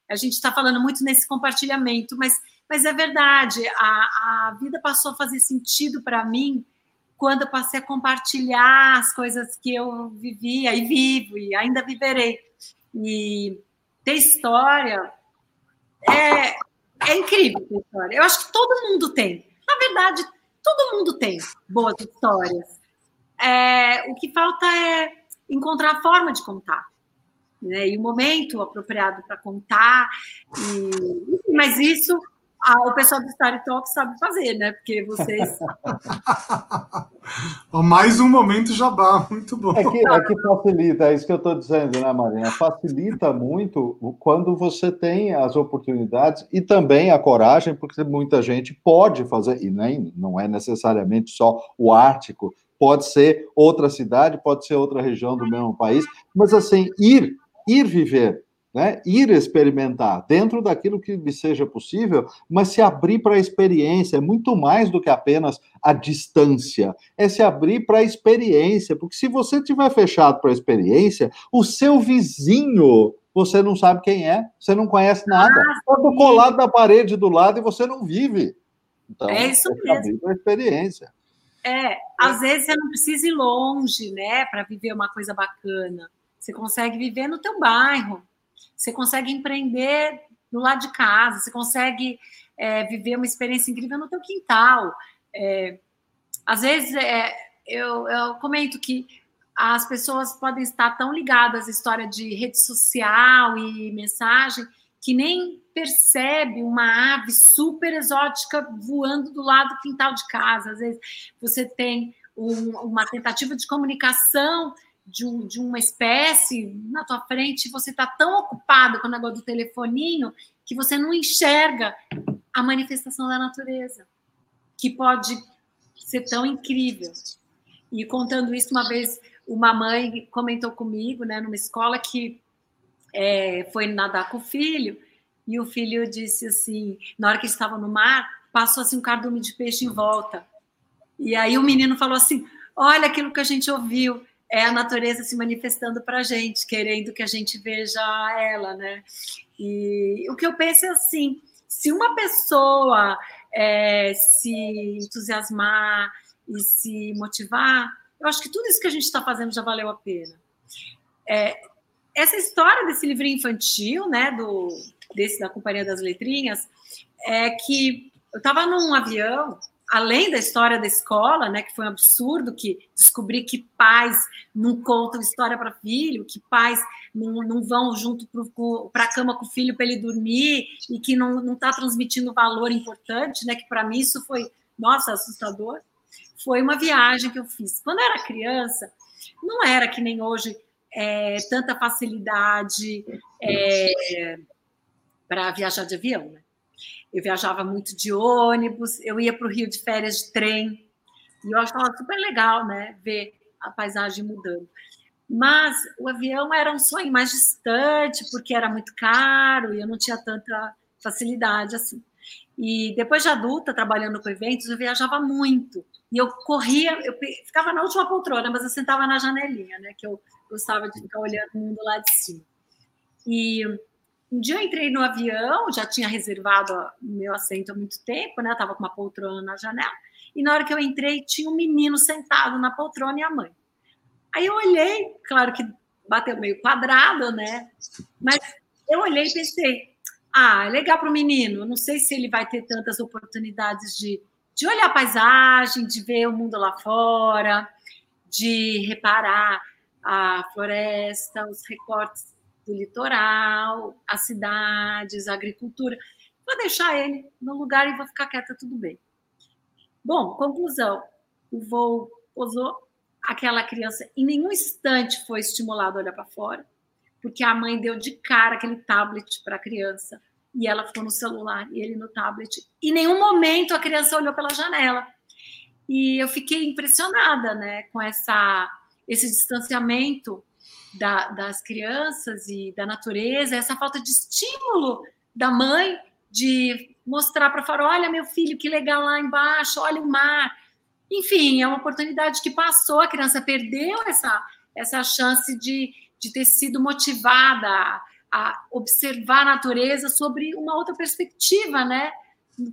A gente está falando muito nesse compartilhamento, mas, mas é verdade. A, a vida passou a fazer sentido para mim quando eu passei a compartilhar as coisas que eu vivia e vivo e ainda viverei. E ter história é, é incrível ter história. Eu acho que todo mundo tem. Na verdade, todo mundo tem boas histórias. É, o que falta é encontrar a forma de contar. Né? E o momento apropriado para contar. E, mas isso ah, o pessoal do Story Talk sabe fazer, né? Porque vocês. Mais um momento jabá, muito bom. É que, é que facilita, é isso que eu estou dizendo, né, Marina? Facilita muito quando você tem as oportunidades e também a coragem, porque muita gente pode fazer, e nem, não é necessariamente só o Ártico, pode ser outra cidade, pode ser outra região do mesmo país, mas assim, ir, ir viver né? ir experimentar dentro daquilo que lhe seja possível, mas se abrir para a experiência, é muito mais do que apenas a distância, é se abrir para a experiência, porque se você tiver fechado para a experiência, o seu vizinho você não sabe quem é, você não conhece nada, ah, todo colado na parede do lado e você não vive. Então, é isso mesmo. Para a experiência. É, às vezes você não precisa ir longe, né, para viver uma coisa bacana. Você consegue viver no teu bairro, você consegue empreender no lado de casa, você consegue é, viver uma experiência incrível no teu quintal. É, às vezes, é, eu, eu comento que as pessoas podem estar tão ligadas à história de rede social e mensagem que nem percebe uma ave super exótica voando do lado do quintal de casa. Às vezes você tem um, uma tentativa de comunicação de, um, de uma espécie na tua frente, você está tão ocupado com o negócio do telefoninho que você não enxerga a manifestação da natureza, que pode ser tão incrível. E contando isso, uma vez uma mãe comentou comigo, né, numa escola, que é, foi nadar com o filho, e o filho disse assim, na hora que estava no mar, passou assim um cardume de peixe em volta. E aí o menino falou assim: Olha aquilo que a gente ouviu é a natureza se manifestando para a gente, querendo que a gente veja ela, né? E o que eu penso é assim: se uma pessoa é, se entusiasmar e se motivar, eu acho que tudo isso que a gente está fazendo já valeu a pena. É, essa história desse livrinho infantil, né, do desse da Companhia das Letrinhas, é que eu estava num avião além da história da escola, né, que foi um absurdo que descobri que pais não contam história para filho, que pais não, não vão junto para a cama com o filho para ele dormir e que não está transmitindo valor importante, né? Que para mim isso foi, nossa, assustador. Foi uma viagem que eu fiz. Quando eu era criança, não era que nem hoje é, tanta facilidade é, para viajar de avião, né? Eu viajava muito de ônibus, eu ia para o Rio de férias de trem, e eu achava super legal, né? Ver a paisagem mudando. Mas o avião era um sonho mais distante, porque era muito caro e eu não tinha tanta facilidade assim. E depois de adulta, trabalhando com eventos, eu viajava muito. E eu corria, eu ficava na última poltrona, mas eu sentava na janelinha, né? Que eu gostava de ficar olhando o mundo lá de cima. E um dia eu entrei no avião, já tinha reservado o meu assento há muito tempo, né? Eu tava com uma poltrona na janela. E na hora que eu entrei, tinha um menino sentado na poltrona e a mãe. Aí eu olhei, claro que bateu meio quadrado, né? Mas eu olhei e pensei, ah, é legal para o menino. Não sei se ele vai ter tantas oportunidades de, de olhar a paisagem, de ver o mundo lá fora, de reparar a floresta, os recortes do litoral, as cidades, a agricultura. Vou deixar ele no lugar e vou ficar quieta, tudo bem. Bom, conclusão: o voo pousou, aquela criança em nenhum instante foi estimulada a olhar para fora, porque a mãe deu de cara aquele tablet para a criança e ela ficou no celular e ele no tablet. Em nenhum momento a criança olhou pela janela. E eu fiquei impressionada, né, com essa esse distanciamento da, das crianças e da natureza, essa falta de estímulo da mãe de mostrar para fora, olha meu filho, que legal lá embaixo, olha o mar. Enfim, é uma oportunidade que passou, a criança perdeu essa, essa chance de, de ter sido motivada a, a observar a natureza sobre uma outra perspectiva, né?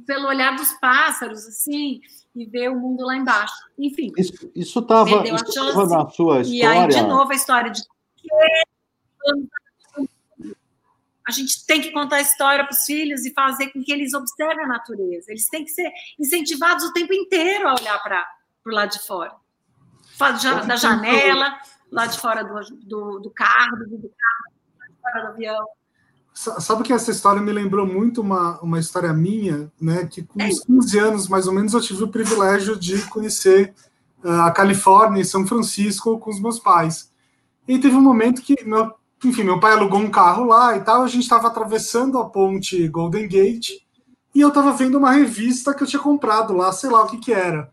Pelo olhar dos pássaros, assim, e ver o mundo lá embaixo. Enfim. Isso estava na sua história. E aí, de novo, a história de a gente tem que contar a história para os filhos e fazer com que eles observem a natureza. Eles têm que ser incentivados o tempo inteiro a olhar para o lado de fora. Da janela, lá de fora do, do, do carro, do, do carro, fora do avião. Sabe que essa história me lembrou muito uma, uma história minha, né? Que com é uns 15 anos, mais ou menos, eu tive o privilégio de conhecer uh, a Califórnia e São Francisco com os meus pais. E teve um momento que meu enfim, meu pai alugou um carro lá e tal, a gente estava atravessando a ponte Golden Gate e eu estava vendo uma revista que eu tinha comprado lá, sei lá o que que era.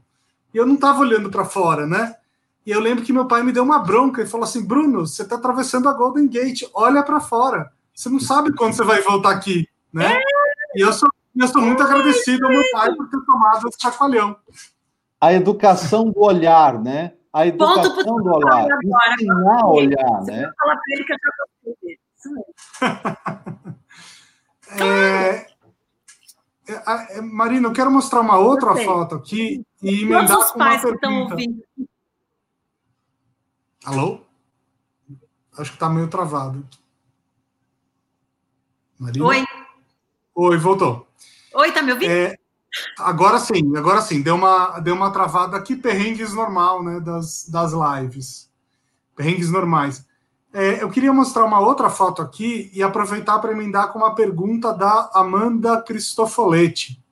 E eu não estava olhando para fora, né? E eu lembro que meu pai me deu uma bronca e falou assim: Bruno, você está atravessando a Golden Gate, olha para fora. Você não sabe quando você vai voltar aqui, né? E eu sou, eu sou muito agradecido ao meu pai por ter tomado esse chacoalhão. A educação do olhar, né? A educação Ponto do olhar, agora, ensinar a olhar, né? Fala para ele que eu já é, é, é, Marina, eu quero mostrar uma outra foto aqui e emendar Todos os pais que estão ouvindo. Alô? Acho que está meio travado. Marina? Oi. Oi, voltou. Oi, tá me ouvindo? É, Agora sim, agora sim, deu uma, deu uma travada aqui, perrengues normal, né, das, das lives. Perrengues normais. É, eu queria mostrar uma outra foto aqui e aproveitar para emendar com uma pergunta da Amanda Cristofoletti.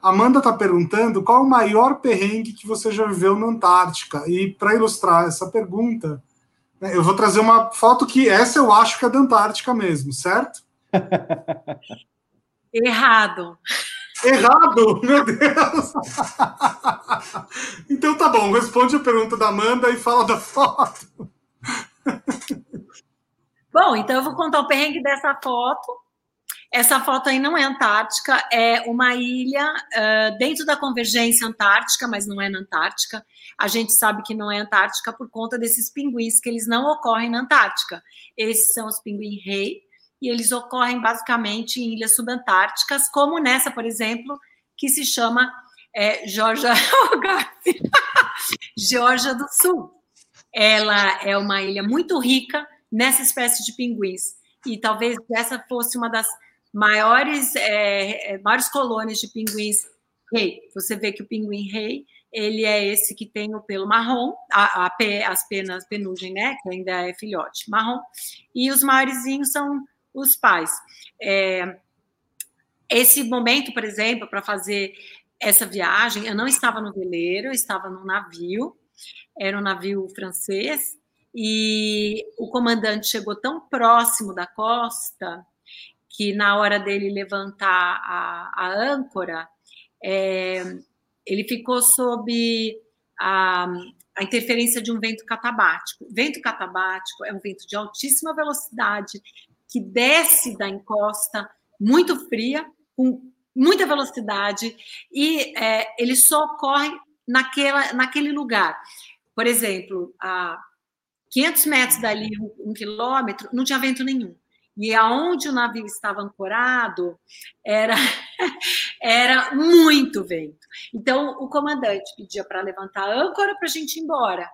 Amanda está perguntando qual o maior perrengue que você já viveu na Antártica. E para ilustrar essa pergunta, né, eu vou trazer uma foto que essa eu acho que é da Antártica mesmo, certo? Errado. Errado, meu Deus! então tá bom, responde a pergunta da Amanda e fala da foto. Bom, então eu vou contar o perrengue dessa foto. Essa foto aí não é Antártica, é uma ilha uh, dentro da convergência antártica, mas não é na Antártica. A gente sabe que não é Antártica por conta desses pinguins que eles não ocorrem na Antártica. Esses são os pinguim-rei, e eles ocorrem basicamente em ilhas subantárticas, como nessa, por exemplo, que se chama é, Georgia, Georgia do Sul. Ela é uma ilha muito rica nessa espécie de pinguins, e talvez essa fosse uma das maiores, é, é maiores colônias de pinguins rei. Você vê que o pinguim rei ele é esse que tem o pelo marrom, a, a, as penas penugem, né, que ainda é filhote, marrom, e os maiorzinhos são os pais. É, esse momento, por exemplo, para fazer essa viagem, eu não estava no veleiro, eu estava no navio, era um navio francês, e o comandante chegou tão próximo da costa que na hora dele levantar a, a âncora, é, ele ficou sob a, a, interferência de um vento catabático. Vento catabático é um vento de altíssima velocidade que desce da encosta muito fria, com muita velocidade, e é, ele só ocorre naquela, naquele lugar. Por exemplo, a 500 metros dali, um, um quilômetro, não tinha vento nenhum. E aonde o navio estava ancorado era era muito vento. Então o comandante pedia para levantar a âncora para a gente ir embora.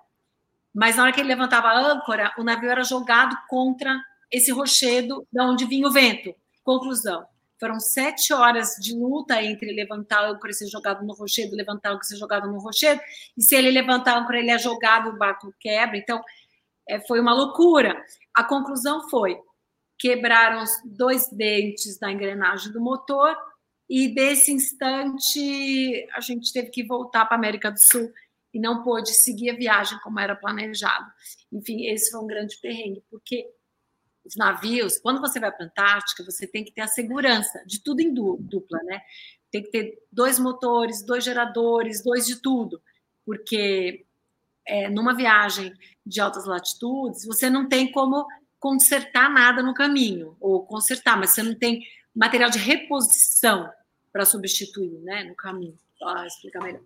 Mas na hora que ele levantava a âncora, o navio era jogado contra esse rochedo de onde vinha o vento. Conclusão: foram sete horas de luta entre levantar a âncora e ser jogado no rochedo, levantar a âncora e ser jogado no rochedo. E se ele levantar âncora, ele é jogado, o barco quebra. Então é, foi uma loucura. A conclusão foi quebraram os dois dentes da engrenagem do motor e desse instante a gente teve que voltar para a América do Sul e não pôde seguir a viagem como era planejado. Enfim, esse foi um grande perrengue, porque os navios, quando você vai para a Antártica, você tem que ter a segurança de tudo em dupla, né? Tem que ter dois motores, dois geradores, dois de tudo, porque é, numa viagem de altas latitudes, você não tem como consertar nada no caminho, ou consertar, mas você não tem material de reposição para substituir né, no caminho. Vou explicar melhor.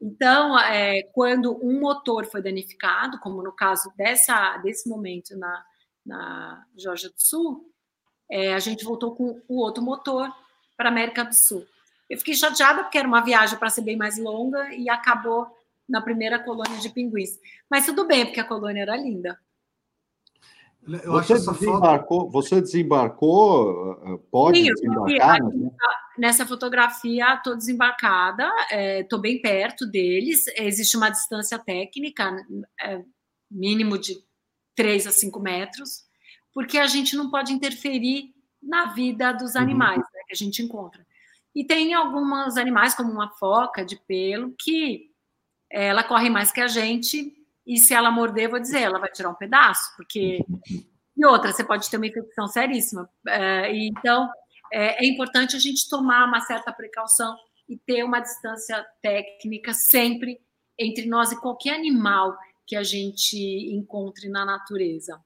Então, é, quando um motor foi danificado, como no caso dessa, desse momento na, na Georgia do Sul, é, a gente voltou com o outro motor para a América do Sul. Eu fiquei chateada porque era uma viagem para ser bem mais longa e acabou na primeira colônia de pinguins. Mas tudo bem, porque a colônia era linda. Eu você, desembarcou, foto... você desembarcou, pode Sim, desembarcar? Né? Nessa fotografia, estou desembarcada, estou é, bem perto deles, existe uma distância técnica, é, mínimo de 3 a 5 metros, porque a gente não pode interferir na vida dos uhum. animais uhum. né, que a gente encontra. E tem alguns animais, como uma foca de pelo, que ela corre mais que a gente e se ela morder, vou dizer, ela vai tirar um pedaço, porque. E outra, você pode ter uma infecção seríssima. É, então, é, é importante a gente tomar uma certa precaução e ter uma distância técnica sempre entre nós e qualquer animal que a gente encontre na natureza.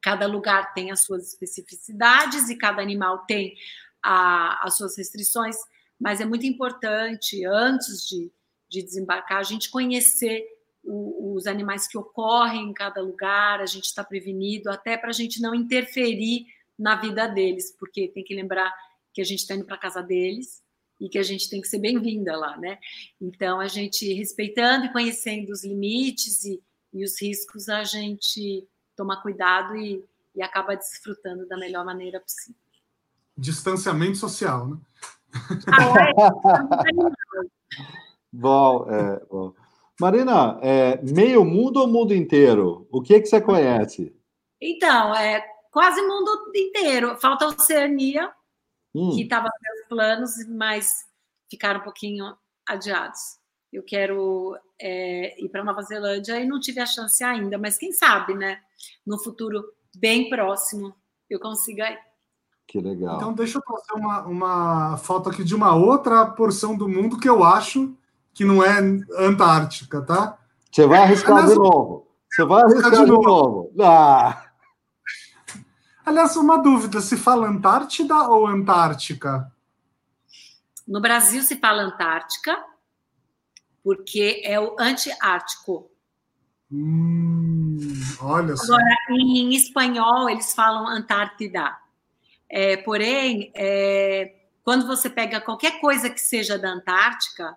Cada lugar tem as suas especificidades e cada animal tem a, as suas restrições, mas é muito importante, antes de, de desembarcar, a gente conhecer o, os animais que ocorrem em cada lugar, a gente está prevenido, até para a gente não interferir na vida deles, porque tem que lembrar que a gente está indo para a casa deles e que a gente tem que ser bem-vinda lá, né? Então, a gente respeitando e conhecendo os limites e, e os riscos, a gente toma cuidado e, e acaba desfrutando da melhor maneira possível. Distanciamento social, né? Ah, é? bom, é, bom. Marina, é, meio mundo ou mundo inteiro? O que, é que você conhece? Então, é quase mundo inteiro. Falta a Oceania, hum. que estava nos meus planos, mas ficaram um pouquinho adiados. Eu quero é, ir para Nova Zelândia e não tive a chance ainda, mas quem sabe, né? No futuro bem próximo eu consiga ir. Que legal. Então, deixa eu trazer uma, uma foto aqui de uma outra porção do mundo que eu acho que não é Antártica, tá? Você vai arriscar de novo. Você vai arriscar de novo. De novo. Ah. Aliás, uma dúvida: se fala Antártida ou Antártica? No Brasil se fala Antártica, porque é o antiártico. Hum, olha só. Agora, em espanhol, eles falam Antártida. É, porém, é, quando você pega qualquer coisa que seja da Antártica,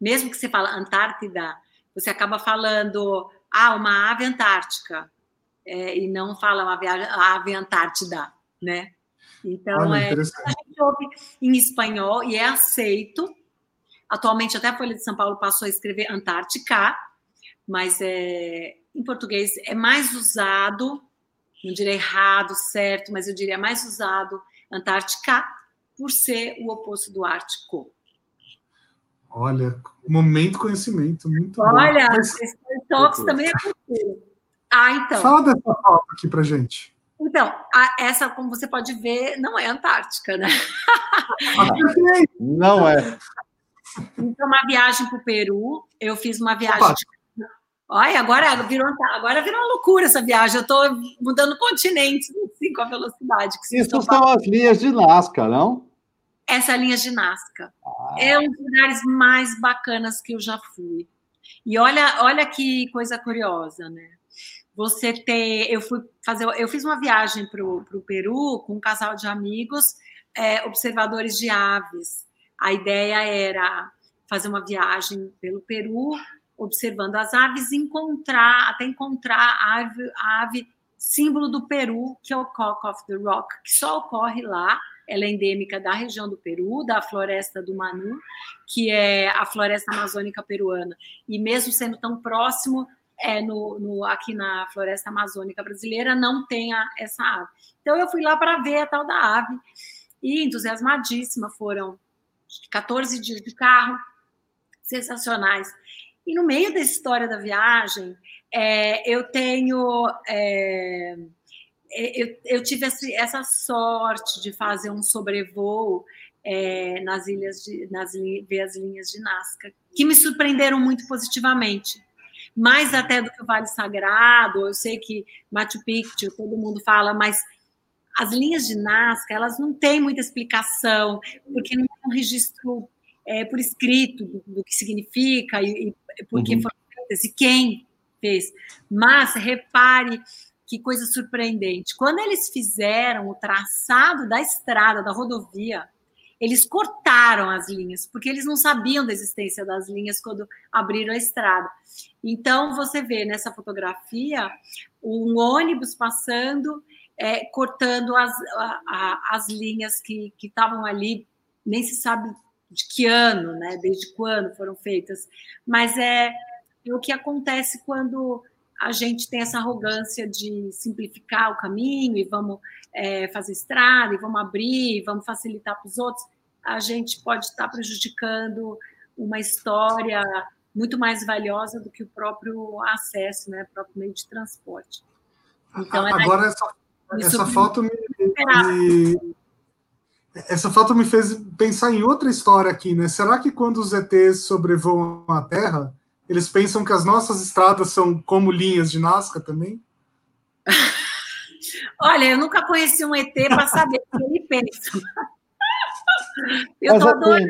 mesmo que você fala Antártida, você acaba falando ah, uma ave antártica é, e não fala uma viagem, ave Antártida, né? Então Olha, é, a gente ouve em espanhol e é aceito, Atualmente, até a Folha de São Paulo passou a escrever Antártica, mas é, em português é mais usado, não direi errado, certo, mas eu diria mais usado Antártica, por ser o oposto do Ártico. Olha, momento conhecimento, muito Olha, bom. Mas... Talks também é cultura. Ah, então. Fala dessa foto aqui pra gente. Então, a, essa, como você pode ver, não é Antártica, né? não é. Então, uma viagem para o Peru, eu fiz uma viagem. De... Olha, agora virou, agora virou uma loucura essa viagem. Eu estou mudando continentes assim, com a velocidade. Que Isso são as linhas de Nazca, não? Essa é linha de Nazca. Ah. É um dos lugares mais bacanas que eu já fui. E olha, olha que coisa curiosa, né? Você ter, eu fui fazer, eu fiz uma viagem para o Peru com um casal de amigos, é, observadores de aves. A ideia era fazer uma viagem pelo Peru, observando as aves, encontrar, até encontrar a ave, a ave símbolo do Peru, que é o cock of the rock, que só ocorre lá. Ela é endêmica da região do Peru, da floresta do Manu, que é a floresta amazônica peruana. E mesmo sendo tão próximo, é, no, no, aqui na floresta amazônica brasileira, não tem a, essa ave. Então eu fui lá para ver a tal da ave e entusiasmadíssima. Foram 14 dias de carro, sensacionais. E no meio dessa história da viagem, é, eu tenho. É, é eu, eu, tive essa sorte de fazer um sobrevoo é, nas ilhas de, nas ver as linhas de Nazca, que me surpreenderam muito positivamente. Mais até do que o Vale Sagrado, eu sei que Machu Picchu, todo mundo fala, mas as linhas de Nazca, elas não têm muita explicação, porque não é um registro é, por escrito do, do, que significa e, e por que uhum. foram feitas e quem fez. Mas repare que coisa surpreendente. Quando eles fizeram o traçado da estrada, da rodovia, eles cortaram as linhas, porque eles não sabiam da existência das linhas quando abriram a estrada. Então, você vê nessa fotografia um ônibus passando é, cortando as, a, a, as linhas que estavam ali, nem se sabe de que ano, né, desde quando foram feitas, mas é, é o que acontece quando a gente tem essa arrogância de simplificar o caminho e vamos é, fazer estrada, e vamos abrir, e vamos facilitar para os outros, a gente pode estar prejudicando uma história muito mais valiosa do que o próprio acesso, né, o próprio meio de transporte. Então, é Agora, essa, essa foto me, me, essa foto me fez pensar em outra história aqui, né? Será que quando os ETs sobrevoam a Terra, eles pensam que as nossas estradas são como linhas de Nazca também? Olha, eu nunca conheci um ET para saber o que ele pensa. Eu estou adorando.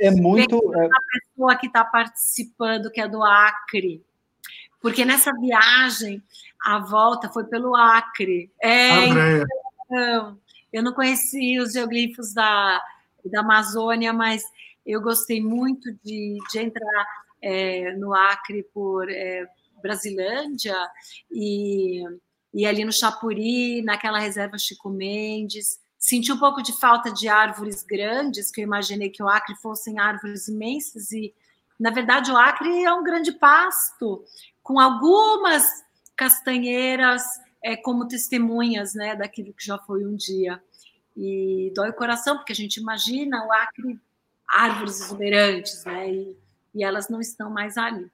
É muito. É... A pessoa que está participando, que é do Acre. Porque nessa viagem a volta foi pelo Acre. É, então, eu não conheci os geoglifos da, da Amazônia, mas eu gostei muito de, de entrar é, no Acre por é, Brasilândia e, e ali no Chapuri, naquela reserva Chico Mendes. Senti um pouco de falta de árvores grandes, que eu imaginei que o Acre fossem árvores imensas, e na verdade o Acre é um grande pasto, com algumas castanheiras é, como testemunhas né, daquilo que já foi um dia. E dói o coração, porque a gente imagina o Acre, árvores exuberantes, né, e, e elas não estão mais ali.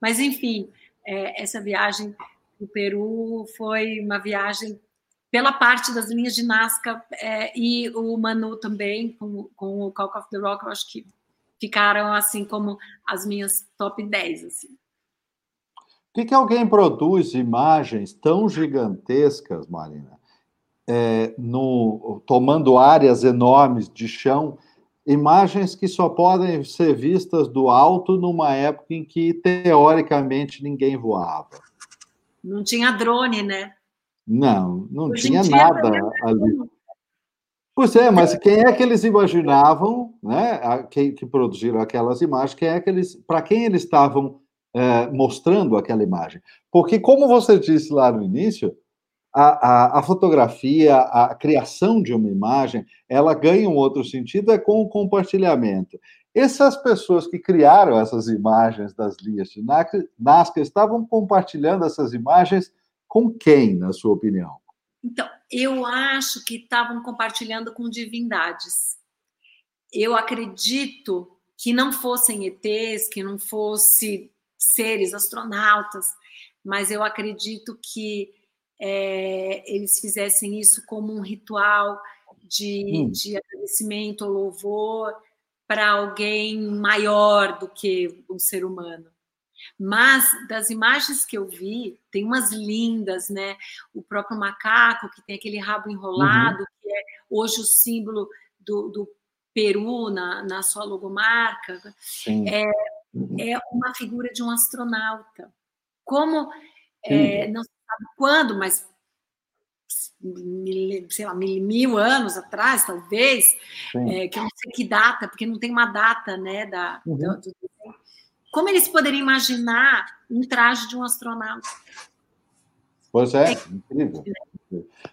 Mas, enfim, é, essa viagem para o Peru foi uma viagem pela parte das linhas de Nazca é, e o Manu também, com, com o Cock of the Rock, eu acho que ficaram assim como as minhas top 10. Assim. Por que, que alguém produz imagens tão gigantescas, Marina, é, no, tomando áreas enormes de chão, imagens que só podem ser vistas do alto numa época em que, teoricamente, ninguém voava? Não tinha drone, né? Não, não Hoje tinha nada ali. Pois é, mas quem é que eles imaginavam, né? Que, que produziram aquelas imagens? Quem é que eles, para quem eles estavam é, mostrando aquela imagem. Porque, como você disse lá no início, a, a, a, fotografia, a criação de uma imagem, ela ganha um outro sentido, é com o compartilhamento. Essas pessoas que criaram essas imagens das linhas de Nazca estavam compartilhando essas imagens com quem, na sua opinião? Então, eu acho que estavam compartilhando com divindades. Eu acredito que não fossem ETs, que não fossem seres astronautas, mas eu acredito que é, eles fizessem isso como um ritual de, hum. de agradecimento, louvor para alguém maior do que um ser humano. Mas das imagens que eu vi, tem umas lindas, né? O próprio macaco, que tem aquele rabo enrolado, uhum. que é hoje o símbolo do, do Peru na, na sua logomarca. É, é uma figura de um astronauta. Como, é, não se sabe quando, mas sei lá, mil, mil anos atrás, talvez, é, que eu não sei que data, porque não tem uma data, né, da, uhum. do, do, como eles poderiam imaginar um traje de um astronauta? Pois é, é incrível.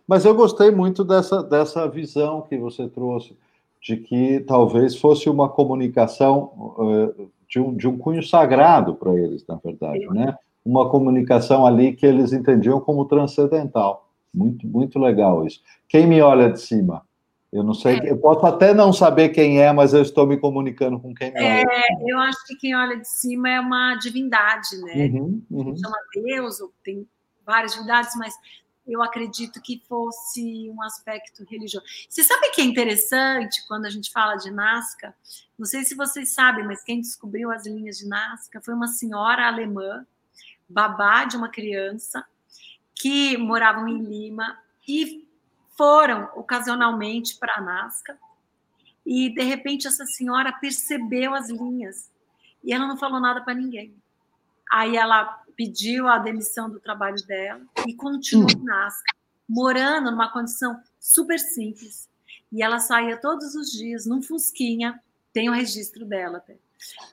Mas eu gostei muito dessa, dessa visão que você trouxe, de que talvez fosse uma comunicação uh, de, um, de um cunho sagrado para eles, na verdade, né? Uma comunicação ali que eles entendiam como transcendental. Muito, muito legal isso. Quem me olha de cima? Eu não sei, é. eu posso até não saber quem é, mas eu estou me comunicando com quem é. é eu acho que quem olha de cima é uma divindade, né? Uhum, uhum. Chama Deus, ou tem várias divindades, mas eu acredito que fosse um aspecto religioso. Você sabe que é interessante quando a gente fala de Nazca? Não sei se vocês sabem, mas quem descobriu as linhas de Nazca foi uma senhora alemã, babá de uma criança, que moravam em Lima e foram ocasionalmente para Nazca e de repente essa senhora percebeu as linhas e ela não falou nada para ninguém. Aí ela pediu a demissão do trabalho dela e continuou hum. na morando numa condição super simples. E ela saía todos os dias num fusquinha, tem o registro dela, até,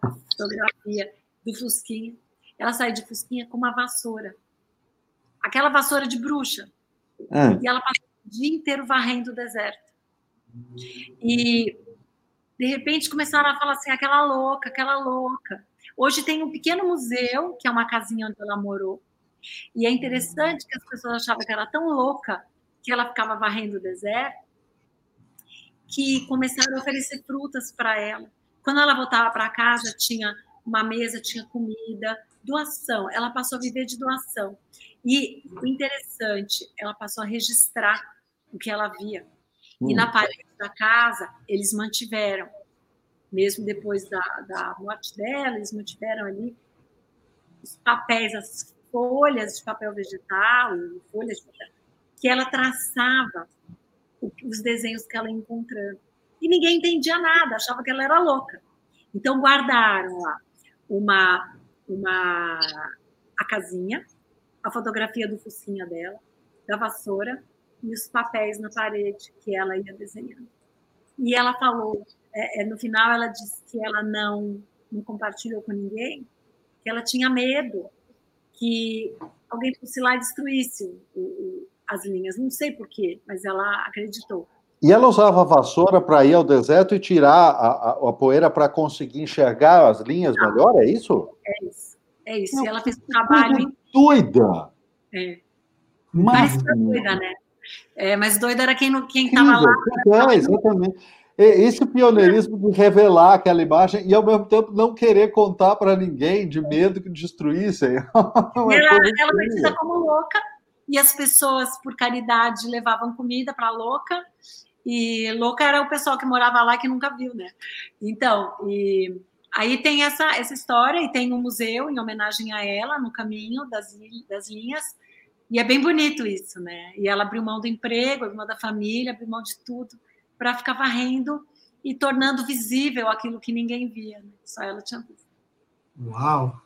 a fotografia do fusquinha. Ela saía de fusquinha com uma vassoura, aquela vassoura de bruxa. É. E ela passou dia inteiro varrendo o deserto. E, de repente, começaram a falar assim: aquela louca, aquela louca. Hoje tem um pequeno museu, que é uma casinha onde ela morou. E é interessante que as pessoas achavam que ela era tão louca que ela ficava varrendo o deserto, que começaram a oferecer frutas para ela. Quando ela voltava para casa, tinha uma mesa, tinha comida, doação. Ela passou a viver de doação. E o interessante, ela passou a registrar o que ela via. Hum. E na parede da casa, eles mantiveram, mesmo depois da, da morte dela, eles mantiveram ali os papéis, as folhas de papel vegetal, folhas de papel, que ela traçava os desenhos que ela ia encontrando. E ninguém entendia nada, achava que ela era louca. Então guardaram lá uma, uma a casinha, a fotografia do focinha dela, da vassoura e os papéis na parede que ela ia desenhando. E ela falou, é, é, no final ela disse que ela não, não compartilhou com ninguém, que ela tinha medo que alguém fosse lá e destruísse o, o, as linhas. Não sei porquê, mas ela acreditou. E ela usava a vassoura para ir ao deserto e tirar a, a, a poeira para conseguir enxergar as linhas não. melhor, é isso? É isso. É isso. Não, e ela fez um trabalho. Doida! É. Mas... Parece doida, né? É, mas doida era quem estava lá. É, exatamente. Esse pioneirismo de revelar aquela imagem e, ao mesmo tempo, não querer contar para ninguém, de medo que destruíssem. ela, ela foi vista como louca, e as pessoas, por caridade, levavam comida para louca, e louca era o pessoal que morava lá que nunca viu, né? Então, e aí tem essa, essa história, e tem um museu em homenagem a ela, no caminho das, das linhas, e é bem bonito isso, né? E ela abriu mão do emprego, abriu mão da família, abriu mão de tudo para ficar varrendo e tornando visível aquilo que ninguém via. Né? Só ela tinha visto. Uau!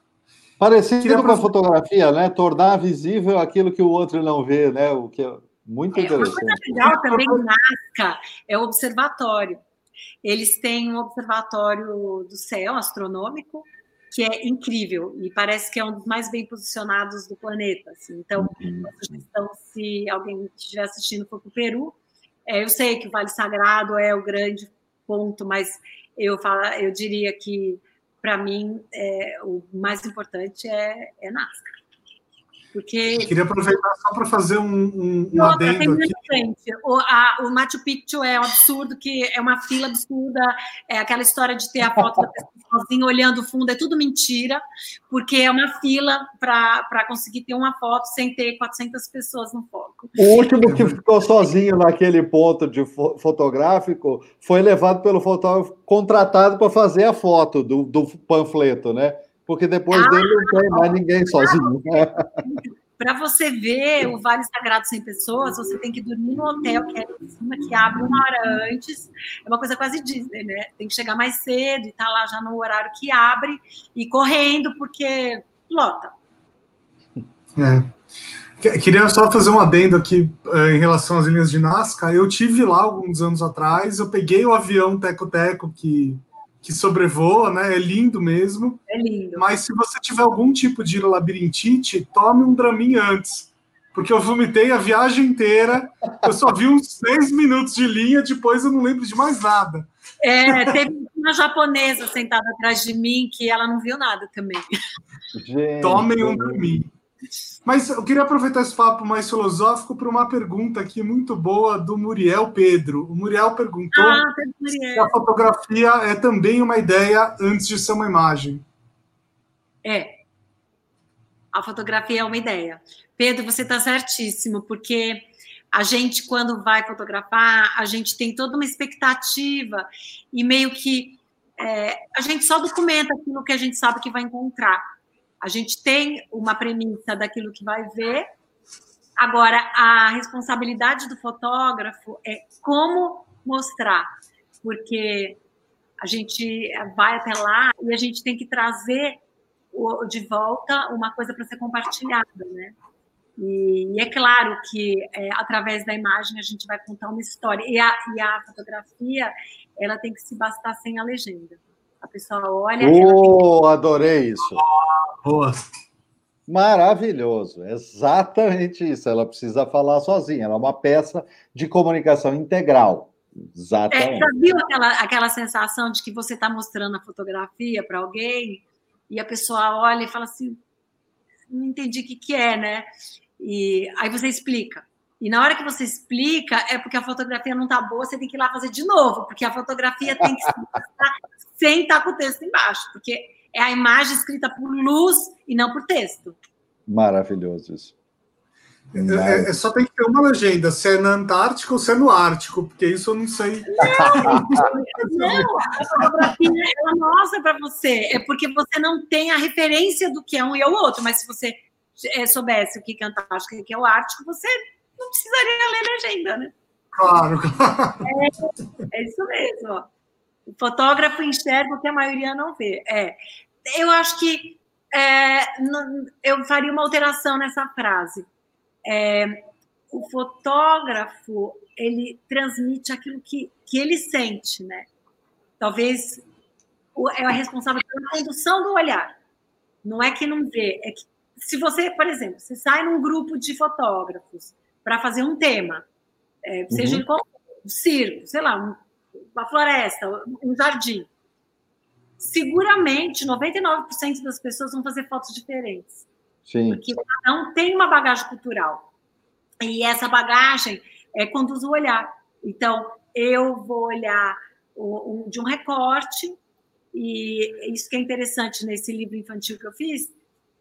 Parecido com a fotografia, né? Tornar visível aquilo que o outro não vê, né? O que é muito interessante. Uma coisa legal também Nazca é o observatório. Eles têm um observatório do céu astronômico que é incrível e parece que é um dos mais bem posicionados do planeta. Assim. Então, uhum. uma sugestão, se alguém estiver assistindo for para o Peru, é, eu sei que o Vale Sagrado é o grande ponto, mas eu, fala, eu diria que, para mim, é, o mais importante é, é NASCAR. Porque... Queria aproveitar só para fazer um, um, um adendo aqui. Frente. O, a, o Machu Picchu é um absurdo, que é uma fila absurda, é aquela história de ter a foto da pessoa sozinha olhando o fundo, é tudo mentira, porque é uma fila para conseguir ter uma foto sem ter 400 pessoas no foco. O último que ficou sozinho naquele ponto de fotográfico foi levado pelo fotógrafo contratado para fazer a foto do, do panfleto, né? Porque depois ah, dele não tem mais ninguém sozinho. Para você ver o Vale Sagrado sem pessoas, você tem que dormir no hotel que é em cima, que abre uma hora antes. É uma coisa quase Disney, né? Tem que chegar mais cedo e estar tá lá já no horário que abre e correndo, porque lota. É. Queria só fazer um adendo aqui uh, em relação às linhas de Nazca. Eu tive lá alguns anos atrás, eu peguei o avião Teco-Teco que que sobrevoa, né? É lindo mesmo. É lindo. Mas se você tiver algum tipo de labirintite, tome um Dramin antes. Porque eu vomitei a viagem inteira, eu só vi uns seis minutos de linha, depois eu não lembro de mais nada. É, teve uma japonesa sentada atrás de mim que ela não viu nada também. Gente, Tomem um Dramin. Mas eu queria aproveitar esse papo mais filosófico para uma pergunta aqui muito boa do Muriel Pedro. O Muriel perguntou ah, se a fotografia é também uma ideia antes de ser uma imagem. É. A fotografia é uma ideia. Pedro, você está certíssimo, porque a gente, quando vai fotografar, a gente tem toda uma expectativa e meio que é, a gente só documenta aquilo que a gente sabe que vai encontrar. A gente tem uma premissa daquilo que vai ver. Agora, a responsabilidade do fotógrafo é como mostrar, porque a gente vai até lá e a gente tem que trazer de volta uma coisa para ser compartilhada, né? E, é claro que é, através da imagem a gente vai contar uma história. E a, e a fotografia, ela tem que se bastar sem a legenda. A pessoa olha. Oh, que... adorei isso. Boa. Maravilhoso, exatamente isso. Ela precisa falar sozinha, ela é uma peça de comunicação integral. Exatamente. É, já viu aquela, aquela sensação de que você está mostrando a fotografia para alguém e a pessoa olha e fala assim: não entendi o que, que é, né? E aí você explica. E na hora que você explica, é porque a fotografia não está boa, você tem que ir lá fazer de novo, porque a fotografia tem que se sem estar com o texto embaixo, porque é a imagem escrita por luz e não por texto. Maravilhoso isso. É, é, é, só tem que ter uma legenda, se é na Antártica ou se é no Ártico, porque isso eu não sei. Não, não a fotografia ela mostra para você, é porque você não tem a referência do que é um e o outro, mas se você é, soubesse o que é Antártica e o que é o Ártico, você não precisaria ler legenda, né? Claro, claro. É, é isso mesmo. O fotógrafo enxerga o que a maioria não vê. É, eu acho que é, não, eu faria uma alteração nessa frase. É, o fotógrafo ele transmite aquilo que, que ele sente, né? Talvez é a responsável pela condução do olhar. Não é que não vê, é que se você, por exemplo, você sai num grupo de fotógrafos para fazer um tema, é, seja uhum. um circo, sei lá, um, uma floresta, um jardim, seguramente 99% das pessoas vão fazer fotos diferentes. Sim. Porque cada um tem uma bagagem cultural. E essa bagagem é, conduz o olhar. Então, eu vou olhar o, um, de um recorte, e isso que é interessante nesse livro infantil que eu fiz,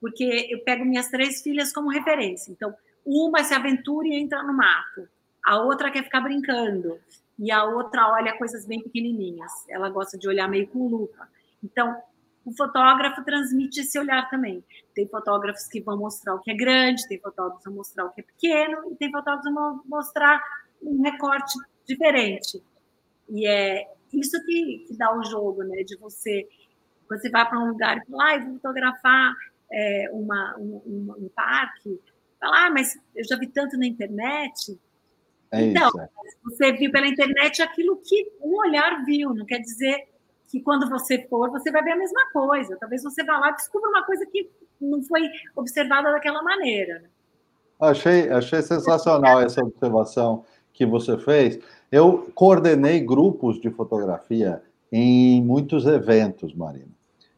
porque eu pego minhas três filhas como referência. Então, uma se aventura e entra no mato, a outra quer ficar brincando, e a outra olha coisas bem pequenininhas. Ela gosta de olhar meio com lupa. Então, o fotógrafo transmite esse olhar também. Tem fotógrafos que vão mostrar o que é grande, tem fotógrafos que vão mostrar o que é pequeno, e tem fotógrafos que vão mostrar um recorte diferente. E é isso que, que dá o jogo, né? De você, você vai para um lugar e fala, ah, eu vou fotografar é, uma, um, um, um parque. Fala, ah, mas eu já vi tanto na internet. É então, isso. você viu pela internet aquilo que um olhar viu, não quer dizer que quando você for, você vai ver a mesma coisa. Talvez você vá lá e descubra uma coisa que não foi observada daquela maneira. Né? Achei, achei sensacional essa observação que você fez. Eu coordenei grupos de fotografia em muitos eventos, Marina.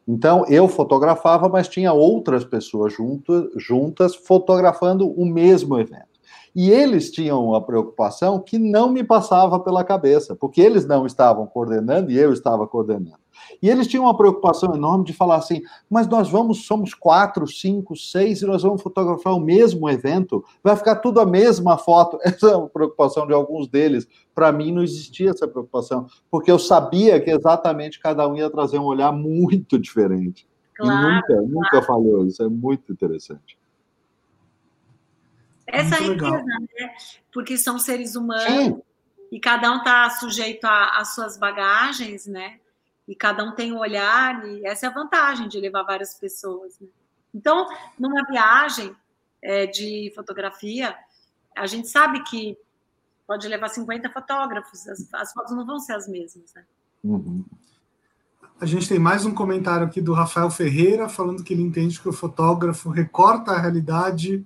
Então, eu fotografava, mas tinha outras pessoas junto, juntas fotografando o mesmo evento. E eles tinham a preocupação que não me passava pela cabeça, porque eles não estavam coordenando e eu estava coordenando. E eles tinham uma preocupação enorme de falar assim: mas nós vamos, somos quatro, cinco, seis, e nós vamos fotografar o mesmo evento, vai ficar tudo a mesma foto. Essa é uma preocupação de alguns deles. Para mim, não existia essa preocupação, porque eu sabia que exatamente cada um ia trazer um olhar muito diferente. Claro, e nunca, claro. nunca falhou. Isso é muito interessante. Essa muito riqueza, né? Porque são seres humanos. Sim. E cada um está sujeito às suas bagagens, né? e cada um tem um olhar, e essa é a vantagem de levar várias pessoas. Né? Então, numa viagem é, de fotografia, a gente sabe que pode levar 50 fotógrafos, as, as fotos não vão ser as mesmas. Né? Uhum. A gente tem mais um comentário aqui do Rafael Ferreira, falando que ele entende que o fotógrafo recorta a realidade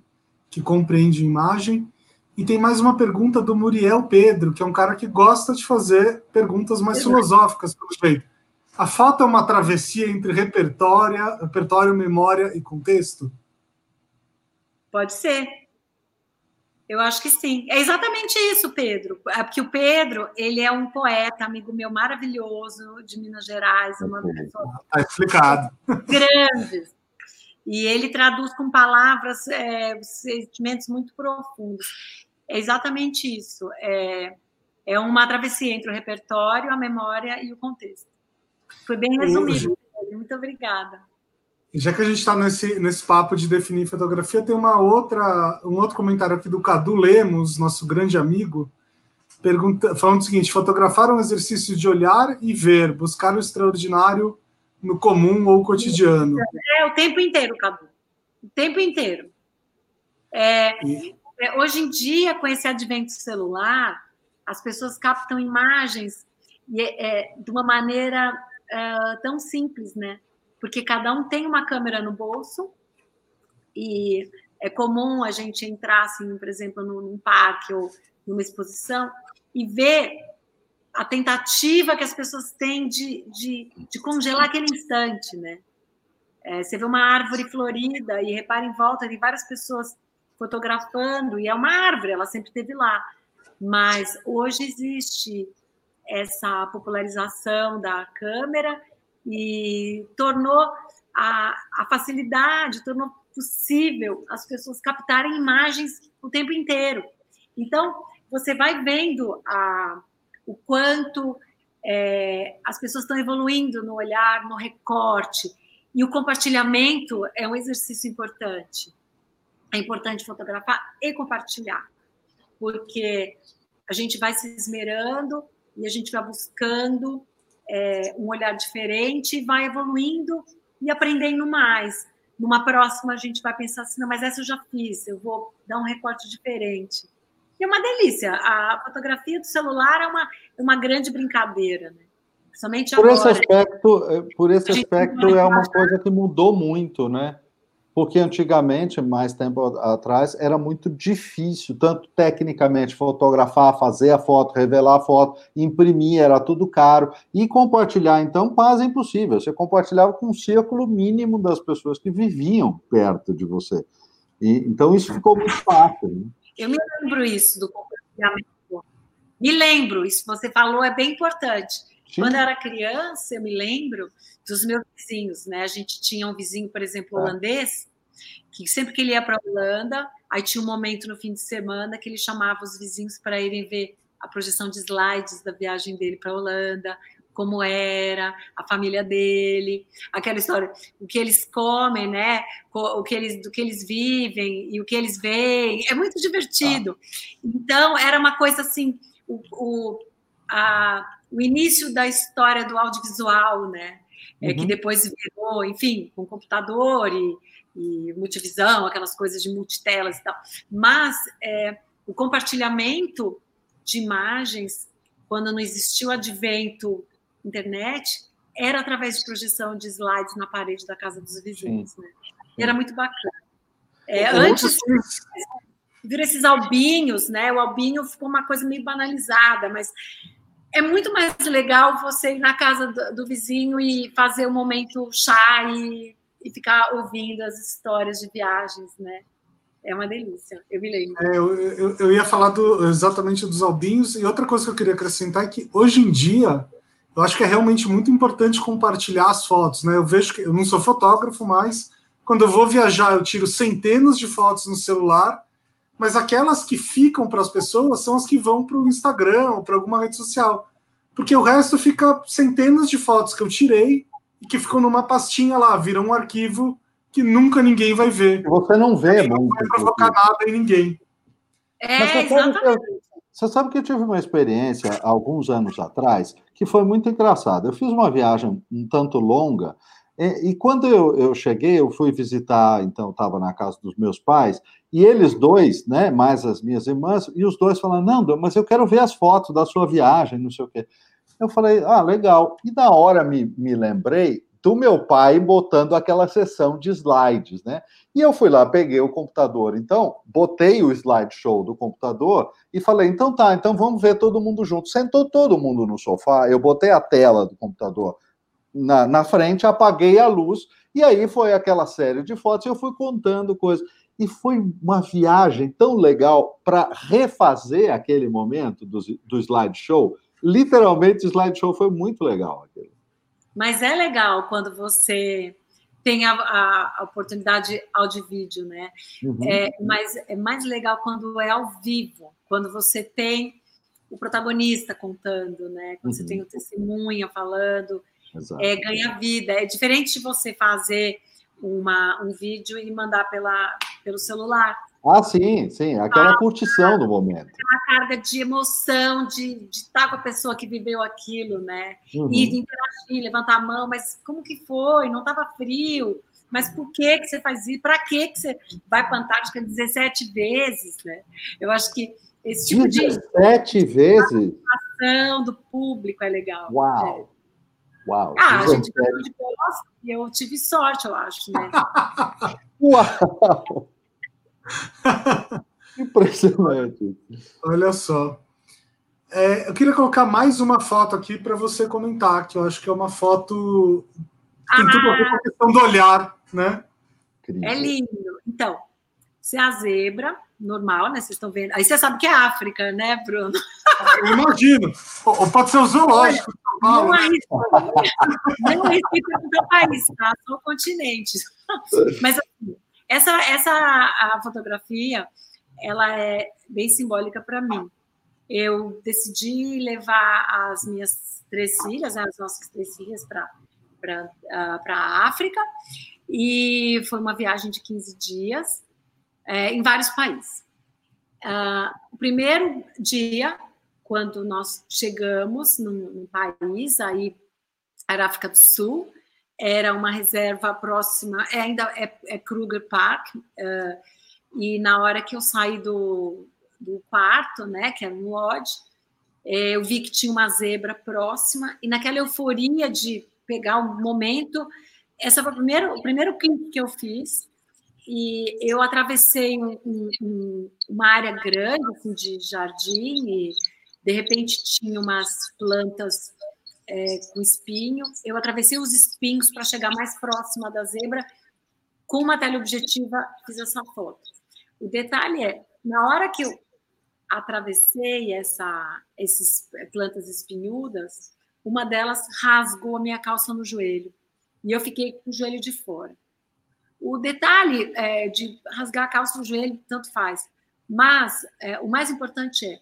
que compreende a imagem. E tem mais uma pergunta do Muriel Pedro, que é um cara que gosta de fazer perguntas mais filosóficas, pelo jeito. A foto é uma travessia entre repertório, repertório, memória e contexto? Pode ser. Eu acho que sim. É exatamente isso, Pedro. É porque o Pedro, ele é um poeta, amigo meu maravilhoso de Minas Gerais, uma pessoa tá explicado. Grandes. E ele traduz com palavras é, sentimentos muito profundos. É exatamente isso. É, é uma travessia entre o repertório, a memória e o contexto. Foi bem resumido. Muito obrigada. Já que a gente está nesse, nesse papo de definir fotografia, tem uma outra, um outro comentário aqui do Cadu Lemos, nosso grande amigo, pergunta, falando o seguinte: fotografar é um exercício de olhar e ver, buscar o extraordinário no comum ou cotidiano. É o tempo inteiro, Cadu. O tempo inteiro. É, e... é, hoje em dia, com esse advento celular, as pessoas captam imagens é, de uma maneira uh, tão simples, né? Porque cada um tem uma câmera no bolso e é comum a gente entrar, assim, por exemplo, num parque ou numa exposição e ver a tentativa que as pessoas têm de, de, de congelar aquele instante, né? É, você vê uma árvore florida e repara em volta, tem várias pessoas fotografando, e é uma árvore, ela sempre esteve lá. Mas hoje existe essa popularização da câmera e tornou a, a facilidade, tornou possível as pessoas captarem imagens o tempo inteiro. Então, você vai vendo a, o quanto é, as pessoas estão evoluindo no olhar, no recorte, e o compartilhamento é um exercício importante. É importante fotografar e compartilhar, porque a gente vai se esmerando e a gente vai buscando é, um olhar diferente, vai evoluindo e aprendendo mais. Numa próxima, a gente vai pensar assim: não, mas essa eu já fiz, eu vou dar um recorte diferente. É uma delícia. A fotografia do celular é uma, uma grande brincadeira, né? Somente por Esse aspecto, é, por esse aspecto, é uma coisa que mudou muito, né? porque antigamente, mais tempo atrás, era muito difícil, tanto tecnicamente, fotografar, fazer a foto, revelar a foto, imprimir, era tudo caro, e compartilhar, então, quase impossível. Você compartilhava com um círculo mínimo das pessoas que viviam perto de você. E, então, isso ficou muito fácil. Né? Eu me lembro isso do compartilhamento. Me lembro, isso que você falou é bem importante. Sim. Quando eu era criança, eu me lembro dos meus vizinhos, né? A gente tinha um vizinho, por exemplo, é. holandês, que sempre que ele ia para a Holanda, aí tinha um momento no fim de semana que ele chamava os vizinhos para irem ver a projeção de slides da viagem dele para a Holanda, como era a família dele, aquela história, o que eles comem, né? O que eles, do que eles vivem e o que eles veem, é muito divertido. Ah. Então era uma coisa assim, o, o, a, o início da história do audiovisual, né? É, uhum. Que depois virou, enfim, com computador e, e multivisão, aquelas coisas de multitelas e tal. Mas é, o compartilhamento de imagens, quando não existiu o advento internet, era através de projeção de slides na parede da casa dos vizinhos. Né? Era muito bacana. É, antes viram esses albinhos, né? O albinho ficou uma coisa meio banalizada, mas é muito mais legal você ir na casa do, do vizinho e fazer um momento chá e, e, ficar ouvindo as histórias de viagens, né? É uma delícia, eu me lembro. É, eu, eu, eu, ia falar do, exatamente dos albinhos, e outra coisa que eu queria acrescentar é que hoje em dia eu acho que é realmente muito importante compartilhar as fotos, né? Eu vejo que eu não sou fotógrafo, mas quando eu vou viajar, eu tiro centenas de fotos no celular, mas aquelas que ficam para as pessoas são as que vão para o Instagram ou para alguma rede social. Porque o resto fica centenas de fotos que eu tirei e que ficam numa pastinha lá, viram um arquivo que nunca ninguém vai ver. Você não vê, não vai provocar nada em ninguém. É, exatamente. Você sabe que eu tive uma experiência alguns anos atrás que foi muito engraçada. Eu fiz uma viagem um tanto longa e, e quando eu, eu, cheguei, eu fui visitar, então estava na casa dos meus pais e eles dois, né, mais as minhas irmãs, e os dois falando, não, mas eu quero ver as fotos da sua viagem, não sei o quê. Eu falei, ah, legal. E na hora me, me lembrei do meu pai botando aquela sessão de slides, né? E eu fui lá, peguei o computador, então, botei o slideshow do computador e falei, então tá, então vamos ver todo mundo junto. Sentou todo mundo no sofá, eu botei a tela do computador na, na frente, apaguei a luz, e aí foi aquela série de fotos, eu fui contando coisas. E foi uma viagem tão legal para refazer aquele momento do, do slideshow. Literalmente, o slideshow foi muito legal. Aquele. Mas é legal quando você tem a, a, a oportunidade áudio vídeo, né? Uhum. É, mas é mais legal quando é ao vivo, quando você tem o protagonista contando, né? Quando uhum. você tem o testemunha falando, é, ganha vida. É diferente de você fazer uma, um vídeo e mandar pela, pelo celular. Ah, sim, sim, aquela ah, curtição do momento. Aquela carga de emoção, de, de estar com a pessoa que viveu aquilo, né? Uhum. E de interagir, levantar a mão, mas como que foi? Não estava frio? Mas por que, que você faz isso? Para que, que você vai para a Antártica 17 vezes, né? Eu acho que esse tipo 17 de... 17 vezes? do público é legal. Uau! É. Uau! Ah, a gente ganhou de bolas e eu tive sorte, eu acho, né? Uau! Impressionante. Olha só. É, eu queria colocar mais uma foto aqui para você comentar, que eu acho que é uma foto. Tem ah, tudo a ver com a questão do olhar, né? É lindo. Então, se é a zebra, normal, né? Vocês estão vendo. Aí você sabe que é África, né, Bruno? Eu imagino. Ou pode ser o zoológico. Não arrisco. Não arrisco o país, tá? Só o continente. Mas assim, essa, essa a fotografia, ela é bem simbólica para mim. Eu decidi levar as minhas três filhas, né, as nossas três filhas, para a África, e foi uma viagem de 15 dias é, em vários países. Uh, o primeiro dia, quando nós chegamos num, num país, aí era África do Sul, era uma reserva próxima, é, ainda é, é Kruger Park, uh, e na hora que eu saí do, do quarto, né, que era um lodge, é, eu vi que tinha uma zebra próxima, e naquela euforia de pegar o um momento, essa foi o primeiro, o primeiro clipe que eu fiz, e eu atravessei um, um, uma área grande assim, de jardim, e de repente tinha umas plantas é, com espinho. Eu atravessei os espinhos para chegar mais próxima da zebra. Com uma teleobjetiva, fiz essa foto. O detalhe é, na hora que eu atravessei essa, essas plantas espinhudas, uma delas rasgou a minha calça no joelho. E eu fiquei com o joelho de fora. O detalhe é, de rasgar a calça no joelho, tanto faz. Mas é, o mais importante é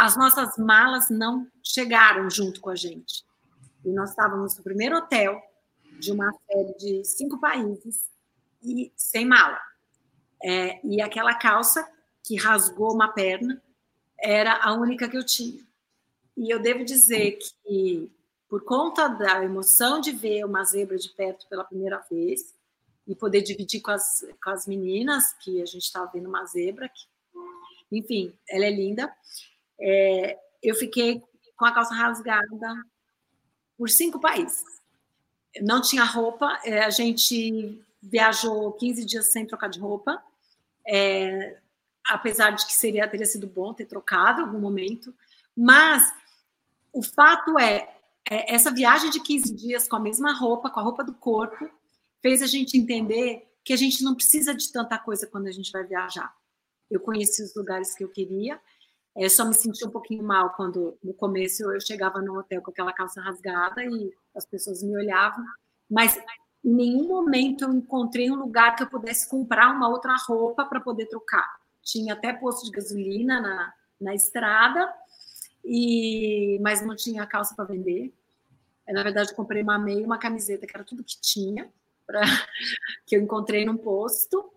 as nossas malas não chegaram junto com a gente. E nós estávamos no primeiro hotel de uma série de cinco países e sem mala. É, e aquela calça que rasgou uma perna era a única que eu tinha. E eu devo dizer que, por conta da emoção de ver uma zebra de perto pela primeira vez e poder dividir com as, com as meninas, que a gente estava vendo uma zebra, que, enfim, ela é linda é, eu fiquei com a calça rasgada por cinco países. Não tinha roupa, é, a gente viajou 15 dias sem trocar de roupa, é, apesar de que seria teria sido bom ter trocado em algum momento, mas o fato é, é, essa viagem de 15 dias com a mesma roupa, com a roupa do corpo, fez a gente entender que a gente não precisa de tanta coisa quando a gente vai viajar. Eu conheci os lugares que eu queria, é, só me senti um pouquinho mal quando, no começo, eu chegava no hotel com aquela calça rasgada e as pessoas me olhavam, mas em nenhum momento eu encontrei um lugar que eu pudesse comprar uma outra roupa para poder trocar. Tinha até posto de gasolina na, na estrada, e mas não tinha calça para vender. Na verdade, eu comprei uma meia, uma camiseta, que era tudo que tinha, pra, que eu encontrei num posto.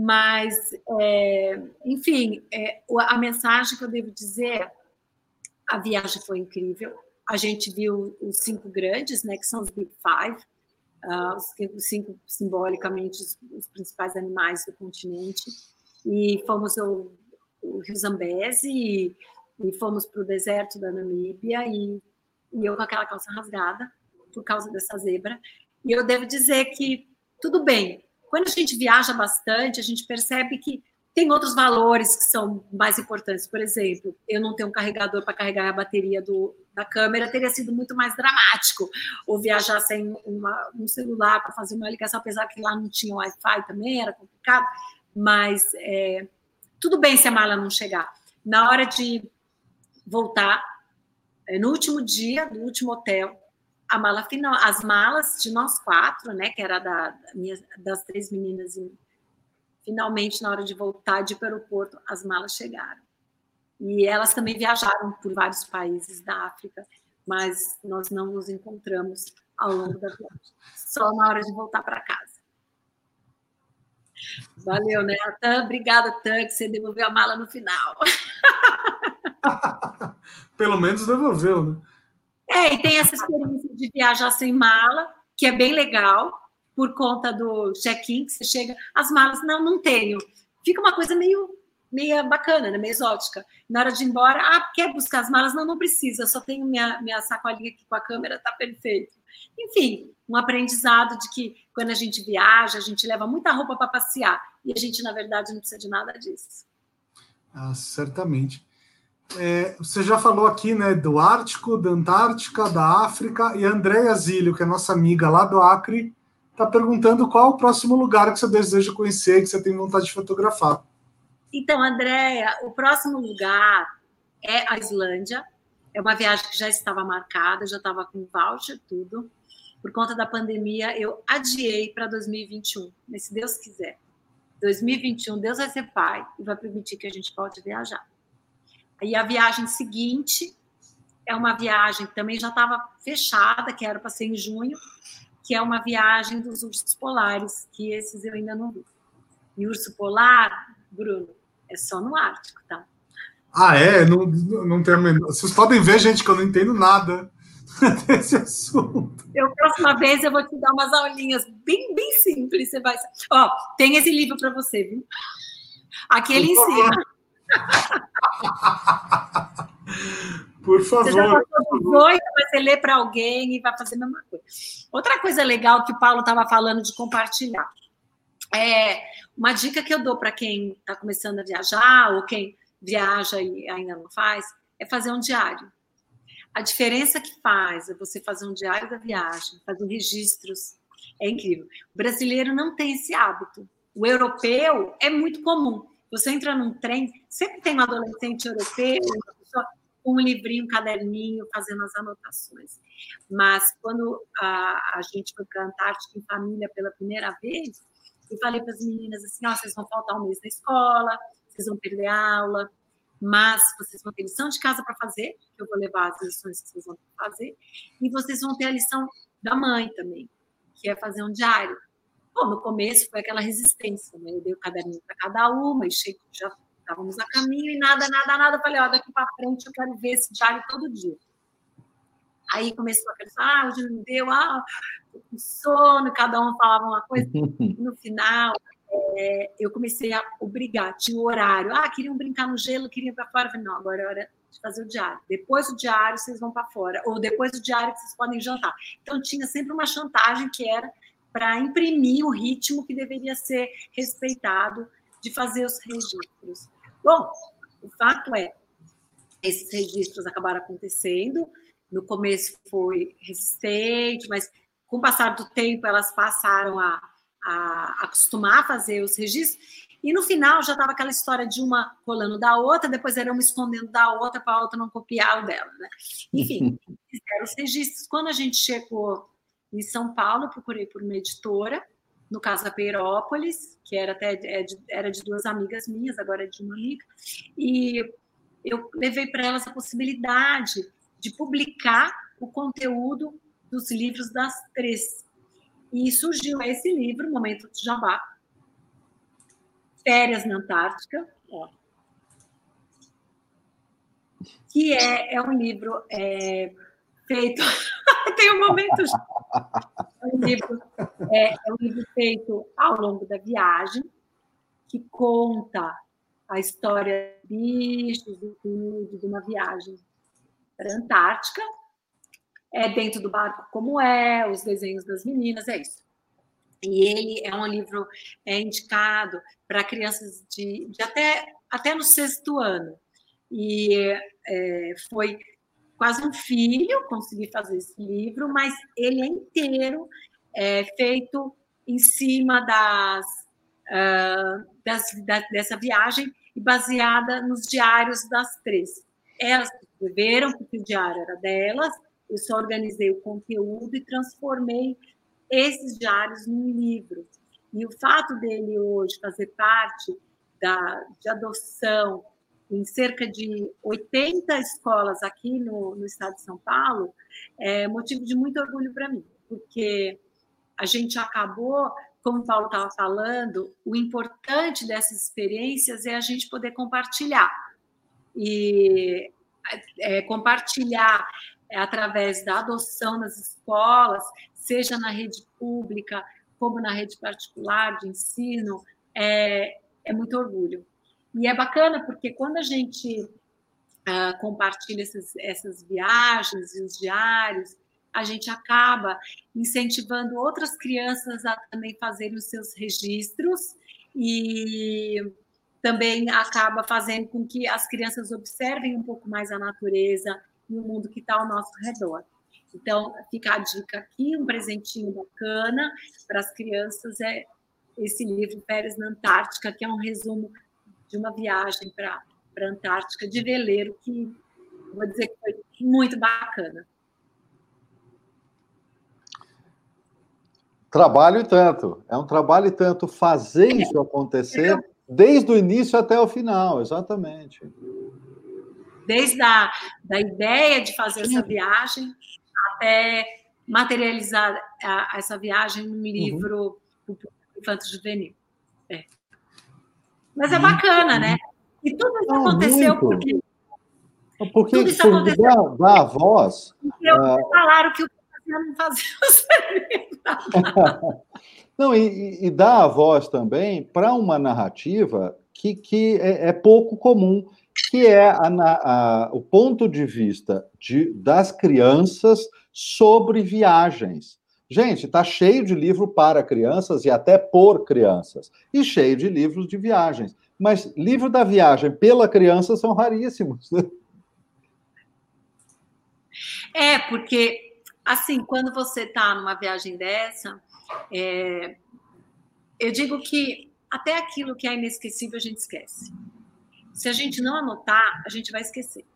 Mas, é, enfim, é, a mensagem que eu devo dizer, a viagem foi incrível. A gente viu os cinco grandes, né, que são os Big Five, uh, os cinco simbolicamente os, os, principais animais do continente. E fomos ao, ao Rio Zambeze e, e fomos para o deserto da Namíbia e, e eu com aquela calça rasgada por causa dessa zebra. E eu devo dizer que tudo bem, quando a gente viaja bastante, a gente percebe que tem outros valores que são mais importantes. Por exemplo, eu não ter um carregador para carregar a bateria do, da câmera teria sido muito mais dramático. Ou viajar sem uma, um celular para fazer uma ligação, apesar que lá não tinha Wi-Fi também, era complicado. Mas é, tudo bem se a mala não chegar. Na hora de voltar, é, no último dia do último hotel, a mala final, as malas de nós quatro, né, que era da, da minha, das três meninas, e finalmente na hora de voltar de aeroporto, as malas chegaram. E elas também viajaram por vários países da África, mas nós não nos encontramos ao longo da viagem, só na hora de voltar para casa. Valeu, né, Tan? Obrigada, Tan, que você devolveu a mala no final. Pelo menos devolveu, né? É, e tem essa experiência de viajar sem mala, que é bem legal, por conta do check-in, que você chega, as malas, não, não tenho. Fica uma coisa meio, meio bacana, né? meio exótica. Na hora de ir embora, ah, quer buscar as malas? Não, não precisa, só tenho minha, minha sacolinha aqui com a câmera, tá perfeito. Enfim, um aprendizado de que quando a gente viaja, a gente leva muita roupa para passear, e a gente, na verdade, não precisa de nada disso. Ah, certamente. É, você já falou aqui né, do Ártico, da Antártica, da África, e a Andréia Zílio, que é nossa amiga lá do Acre, está perguntando qual o próximo lugar que você deseja conhecer, que você tem vontade de fotografar. Então, Andréia, o próximo lugar é a Islândia. É uma viagem que já estava marcada, já estava com voucher, tudo. Por conta da pandemia, eu adiei para 2021, mas se Deus quiser. 2021, Deus vai ser pai e vai permitir que a gente volte viajar. E a viagem seguinte é uma viagem que também já estava fechada, que era para ser em junho, que é uma viagem dos ursos polares, que esses eu ainda não vi. E urso polar, Bruno, é só no Ártico, tá? Ah, é? Não, não tem Vocês podem ver, gente, que eu não entendo nada desse assunto. Eu, próxima vez, eu vou te dar umas aulinhas bem, bem simples. Você vai. Ó, tem esse livro para você, viu? Aquele em cima. Por favor. Você já passou você lê para alguém e vai fazer a mesma coisa. Outra coisa legal que o Paulo estava falando de compartilhar. É uma dica que eu dou para quem está começando a viajar ou quem viaja e ainda não faz é fazer um diário. A diferença que faz é você fazer um diário da viagem, fazer registros, é incrível. O brasileiro não tem esse hábito. O europeu é muito comum. Você entra num trem, sempre tem um adolescente europeu, uma pessoa com um livrinho, um caderninho, fazendo as anotações. Mas quando a, a gente foi para a Antártica em família pela primeira vez, eu falei para as meninas assim: oh, vocês vão faltar um mês na escola, vocês vão perder aula, mas vocês vão ter lição de casa para fazer, que eu vou levar as lições que vocês vão fazer, e vocês vão ter a lição da mãe também, que é fazer um diário. Bom, no começo foi aquela resistência, né? Eu dei o caderninho para cada uma e cheguei, já estávamos a caminho e nada, nada, nada. Falei, ó, daqui para frente eu quero ver esse diário todo dia. Aí começou a pensar, ah, hoje não deu, ah, com sono, cada um falava uma coisa. No final, é, eu comecei a obrigar, tinha o horário. Ah, queriam brincar no gelo, queriam ir para fora. falei, não, agora é hora de fazer o diário. Depois do diário, vocês vão para fora. Ou depois do diário, vocês podem jantar. Então, tinha sempre uma chantagem que era para imprimir o ritmo que deveria ser respeitado de fazer os registros. Bom, o fato é, esses registros acabaram acontecendo no começo foi resistente, mas com o passar do tempo elas passaram a, a acostumar a fazer os registros. E no final já estava aquela história de uma colando da outra, depois era uma escondendo da outra para a outra não copiar o dela. Né? Enfim, fizeram os registros. Quando a gente chegou em São Paulo, procurei por uma editora, no caso a Peirópolis, que era até é era de duas amigas minhas, agora é de uma amiga, e eu levei para elas a possibilidade de publicar o conteúdo dos livros das três. E surgiu esse livro, Momento de Jabá, Férias na Antártica, ó, que é, é um livro é, feito. Tem um momento. É um, livro, é, é um livro feito ao longo da viagem, que conta a história de bichos e tudo, de uma viagem para a Antártica. É dentro do barco como é, os desenhos das meninas, é isso. E ele é um livro é indicado para crianças de, de, até, até no sexto ano. E é, foi quase um filho conseguir fazer esse livro, mas ele é inteiro é, feito em cima das, uh, das da, dessa viagem e baseada nos diários das três. Elas escreveram, porque o diário era delas, eu só organizei o conteúdo e transformei esses diários num livro. E o fato dele hoje fazer parte da, de adoção em cerca de 80 escolas aqui no, no estado de São Paulo é motivo de muito orgulho para mim, porque a gente acabou, como o Paulo estava falando, o importante dessas experiências é a gente poder compartilhar. E é, compartilhar através da adoção nas escolas, seja na rede pública, como na rede particular de ensino, é, é muito orgulho. E é bacana porque quando a gente uh, compartilha essas, essas viagens e os diários, a gente acaba incentivando outras crianças a também fazerem os seus registros e também acaba fazendo com que as crianças observem um pouco mais a natureza e o mundo que está ao nosso redor. Então, fica a dica aqui, um presentinho bacana para as crianças é esse livro Férias na Antártica, que é um resumo de uma viagem para a Antártica de veleiro, que vou dizer que foi muito bacana. Trabalho e tanto. É um trabalho e tanto fazer isso acontecer desde o início até o final, exatamente. Desde a da ideia de fazer essa viagem até materializar a, essa viagem num uhum. livro uhum. infanto juvenil. É. Mas é bacana, né? E tudo isso Não, aconteceu muito. porque. Porque tudo isso aconteceu dá, dá a voz. Porque uh... falaram que o não fazia o serviço. Não, e, e dá a voz também para uma narrativa que, que é, é pouco comum, que é a, a, o ponto de vista de, das crianças sobre viagens. Gente, está cheio de livro para crianças e até por crianças, e cheio de livros de viagens. Mas livro da viagem pela criança são raríssimos. Né? É, porque, assim, quando você está numa viagem dessa, é, eu digo que até aquilo que é inesquecível a gente esquece. Se a gente não anotar, a gente vai esquecer.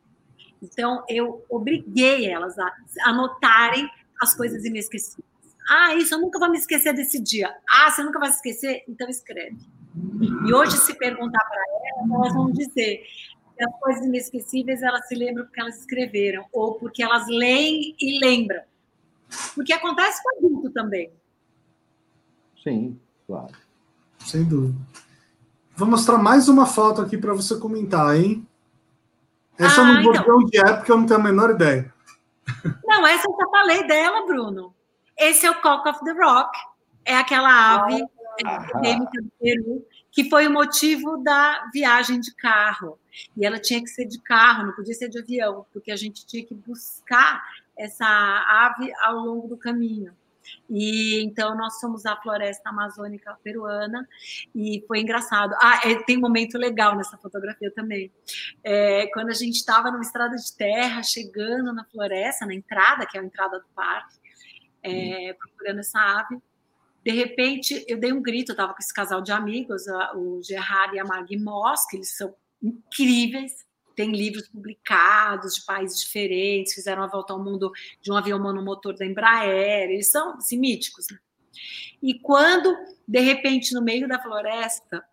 Então, eu obriguei elas a anotarem as coisas inesquecíveis. Ah, isso eu nunca vou me esquecer desse dia. Ah, você nunca vai se esquecer? Então escreve. E hoje, se perguntar para elas, elas vão dizer que as coisas inesquecíveis elas se lembram porque elas escreveram, ou porque elas leem e lembram. Porque acontece com adulto também. Sim, claro. Sem dúvida. Vou mostrar mais uma foto aqui para você comentar, hein? Essa ah, eu não vou então. ver onde é, porque eu não tenho a menor ideia. Não, essa eu já falei dela, Bruno. Esse é o Cock of the Rock, é aquela ave endêmica do Peru, que foi o motivo da viagem de carro. E ela tinha que ser de carro, não podia ser de avião, porque a gente tinha que buscar essa ave ao longo do caminho. E então nós somos a floresta amazônica peruana e foi engraçado. Ah, é, tem um momento legal nessa fotografia também. É, quando a gente estava numa estrada de terra, chegando na floresta, na entrada, que é a entrada do parque, é, procurando essa ave, de repente eu dei um grito. Eu estava com esse casal de amigos, o Gerard e a Maggie Moss, que eles são incríveis tem livros publicados de países diferentes, fizeram a volta ao mundo de um avião monomotor da Embraer, eles são assim, míticos. Né? E quando, de repente, no meio da floresta,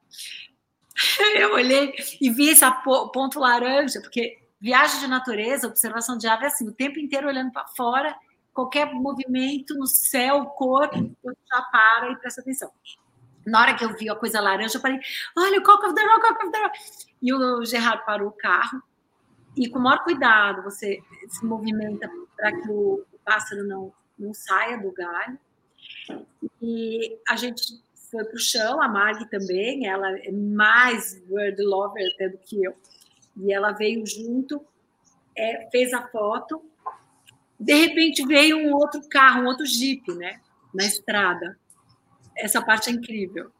eu olhei e vi esse ponto laranja, porque viagem de natureza, observação de ave é assim, o tempo inteiro olhando para fora, qualquer movimento no céu, cor, você já para e presta atenção. Na hora que eu vi a coisa laranja, eu falei, olha o Cock of the Rock, Cock of the Rock. E o Gerard parou o carro e com o maior cuidado você se movimenta para que o, pássaro não, não saia do galho. E a gente foi para o chão, a Mag também, ela é mais bird lover até do que eu. E ela veio junto, é, fez a foto. De repente veio um outro carro, um outro jeep, né, na estrada essa parte é incrível.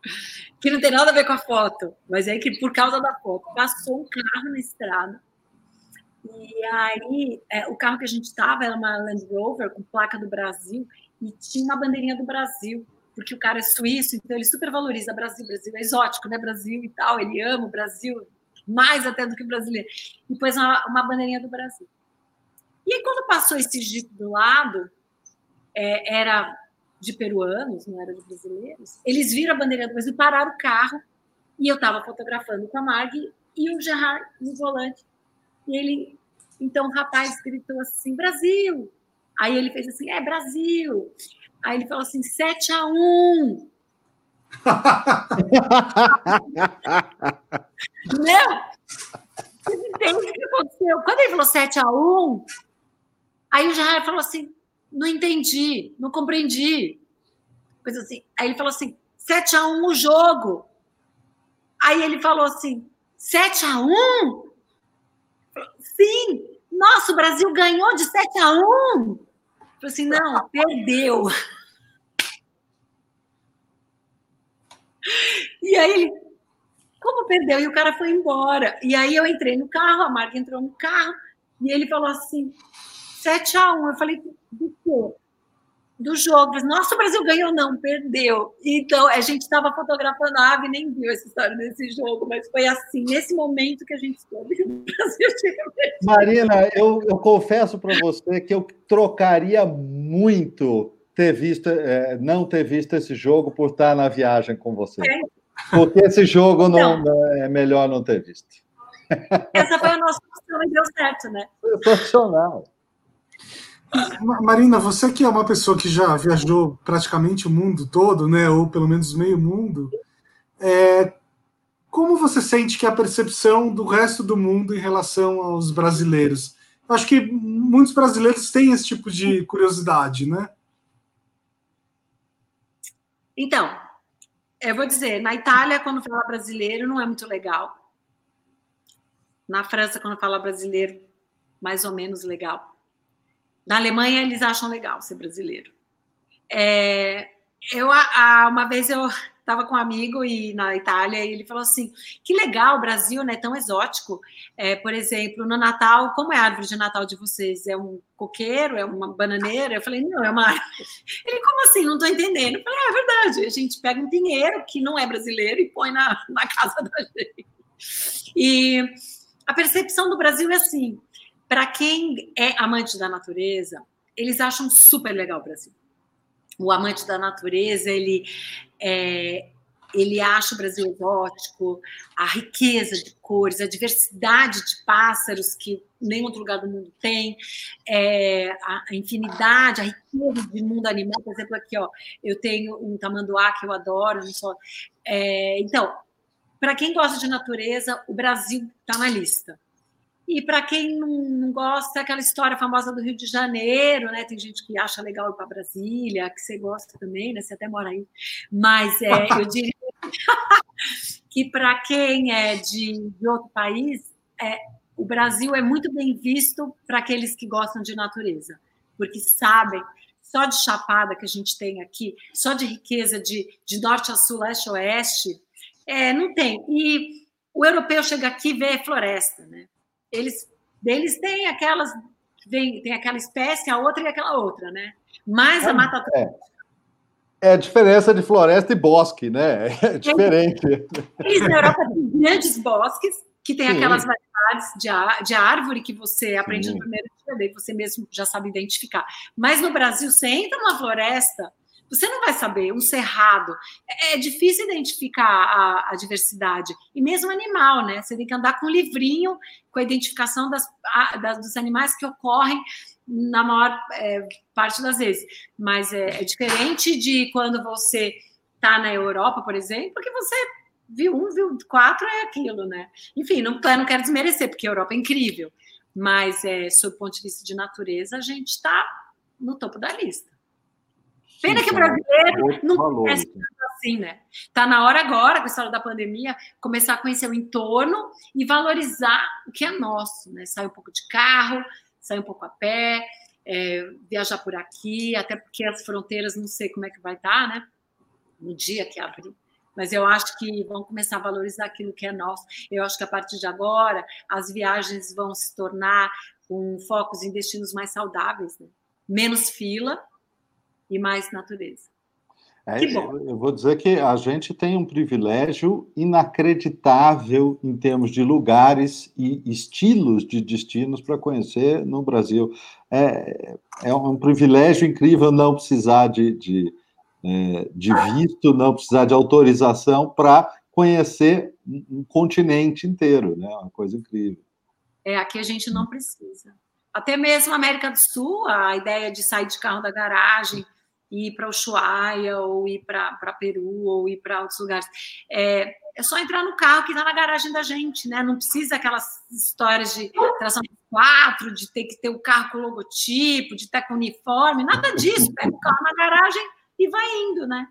Que não tem nada a ver com a foto, mas é que por causa da foto. Passou um carro na estrada. E aí, é, o carro que a gente estava era uma Land Rover com placa do Brasil e tinha uma bandeirinha do Brasil, porque o cara é suíço, então ele super valoriza Brasil. Brasil é exótico, né? Brasil e tal. Ele ama o Brasil mais até do que o brasileiro. E pôs uma, uma bandeirinha do Brasil. E aí, quando passou esse do lado, é, era de peruanos, não era de brasileiros, eles viram a bandeira do Brasil, pararam o carro, e eu estava fotografando com a Mag e o Gerard no volante. E ele, então o rapaz gritou assim: Brasil! Aí ele fez assim: é Brasil! Aí ele falou assim: 7 a 1. Não! Você entende o que aconteceu? Quando ele falou 7 a 1, aí o Gerard falou assim: não entendi, não compreendi. Coisa assim. Aí ele falou assim: 7 a 1 o jogo. Aí ele falou assim: 7 a 1? Sim! Nossa, o Brasil ganhou de 7 a 1. Eu falei assim: não, perdeu. E aí ele, como perdeu? E o cara foi embora. E aí eu entrei no carro, a Marca entrou no carro, e ele falou assim: 7 a 1 Eu falei, do quê? Do jogo. Nossa, o Brasil ganhou, não, perdeu. Então, a gente estava fotografando a ave, nem viu essa história desse jogo, mas foi assim, nesse momento que a gente soube que o Brasil tinha Marina, eu, eu confesso para você que eu trocaria muito ter visto, é, não ter visto esse jogo por estar na viagem com você. É. Porque esse jogo não, não, é melhor não ter visto. Essa foi a nossa opção e deu certo, né? Foi profissional. Marina, você que é uma pessoa que já viajou praticamente o mundo todo, né, ou pelo menos meio mundo, é, como você sente que é a percepção do resto do mundo em relação aos brasileiros? Eu acho que muitos brasileiros têm esse tipo de curiosidade, né? Então, eu vou dizer, na Itália, quando fala brasileiro, não é muito legal. Na França, quando fala brasileiro, mais ou menos legal. Na Alemanha, eles acham legal ser brasileiro. É, eu, a, uma vez eu estava com um amigo e na Itália e ele falou assim: que legal, o Brasil, né? Tão exótico. É, por exemplo, no Natal, como é a árvore de Natal de vocês? É um coqueiro? É uma bananeira? Eu falei: não, é uma árvore. Ele, como assim? Não estou entendendo. Eu falei: é verdade. A gente pega um pinheiro que não é brasileiro e põe na, na casa da gente. E a percepção do Brasil é assim: para quem é amante da natureza, eles acham super legal o Brasil. O amante da natureza, ele é, ele acha o Brasil exótico, a riqueza de cores, a diversidade de pássaros que nenhum outro lugar do mundo tem, é, a infinidade, a riqueza de mundo animal. Por exemplo, aqui, ó, eu tenho um tamanduá que eu adoro. Só, é, então, para quem gosta de natureza, o Brasil está na lista. E para quem não, gosta, é aquela história famosa do Rio de Janeiro, né? Tem gente que acha legal ir para Brasília, que você gosta também, né? Você até mora aí. Mas é, eu diria que para quem é de, de outro país, é, o Brasil é muito bem visto para aqueles que gostam de natureza, porque sabem só de chapada que a gente tem aqui, só de riqueza de, de norte a sul, leste a oeste, é, não tem. E o europeu chega aqui e vê floresta, né? Eles, eles têm aquelas, tem, tem aquela espécie, a outra e aquela outra, né? Mas a Mata é. É a diferença de floresta e bosque, né? É diferente. Eles na Europa têm grandes bosques, que tem Sim. aquelas variedades de, de árvore que você aprende Sim. no primeiro dia, daí você mesmo já sabe identificar. Mas no Brasil, você entra numa floresta, você não vai saber, um cerrado. É, é difícil identificar a, a, diversidade. E mesmo animal, né? Você tem que andar com um livrinho com a identificação das, a, das dos animais que ocorrem na maior é, parte das vezes. Mas é, é, diferente de quando você está na Europa, por exemplo, porque você viu um, viu quatro, é aquilo, né? Enfim, não, não quero desmerecer, porque a Europa é incrível. Mas, é, sob o ponto de vista de natureza, a gente está no topo da lista. Pena que o brasileiro não conhece tanto assim, né? Está na hora agora, com a história da pandemia, começar a conhecer o entorno e valorizar o que é nosso, né? Sair um pouco de carro, sair um pouco a pé, é, viajar por aqui, até porque as fronteiras não sei como é que vai estar, né? No dia que abrir. Mas eu acho que vão começar a valorizar aquilo que é nosso. Eu acho que a partir de agora as viagens vão se tornar com focos em destinos mais saudáveis, né? menos fila e mais natureza. É, eu vou dizer que a gente tem um privilégio inacreditável em termos de lugares e estilos de destinos para conhecer no Brasil. É, é um privilégio incrível não precisar de, de, é, de visto, não precisar de autorização para conhecer um continente inteiro, né? Uma coisa incrível. É, aqui a gente não precisa. Até mesmo a América do Sul, a ideia de sair de carro da garagem ir para Ushuaia, ou ir para Peru, ou ir para outros lugares. É, é só entrar no carro que está na garagem da gente, né? Não precisa aquelas histórias de tração 4, de ter que ter o carro com logotipo, de estar com uniforme, nada disso. Pega o carro na garagem e vai indo, né?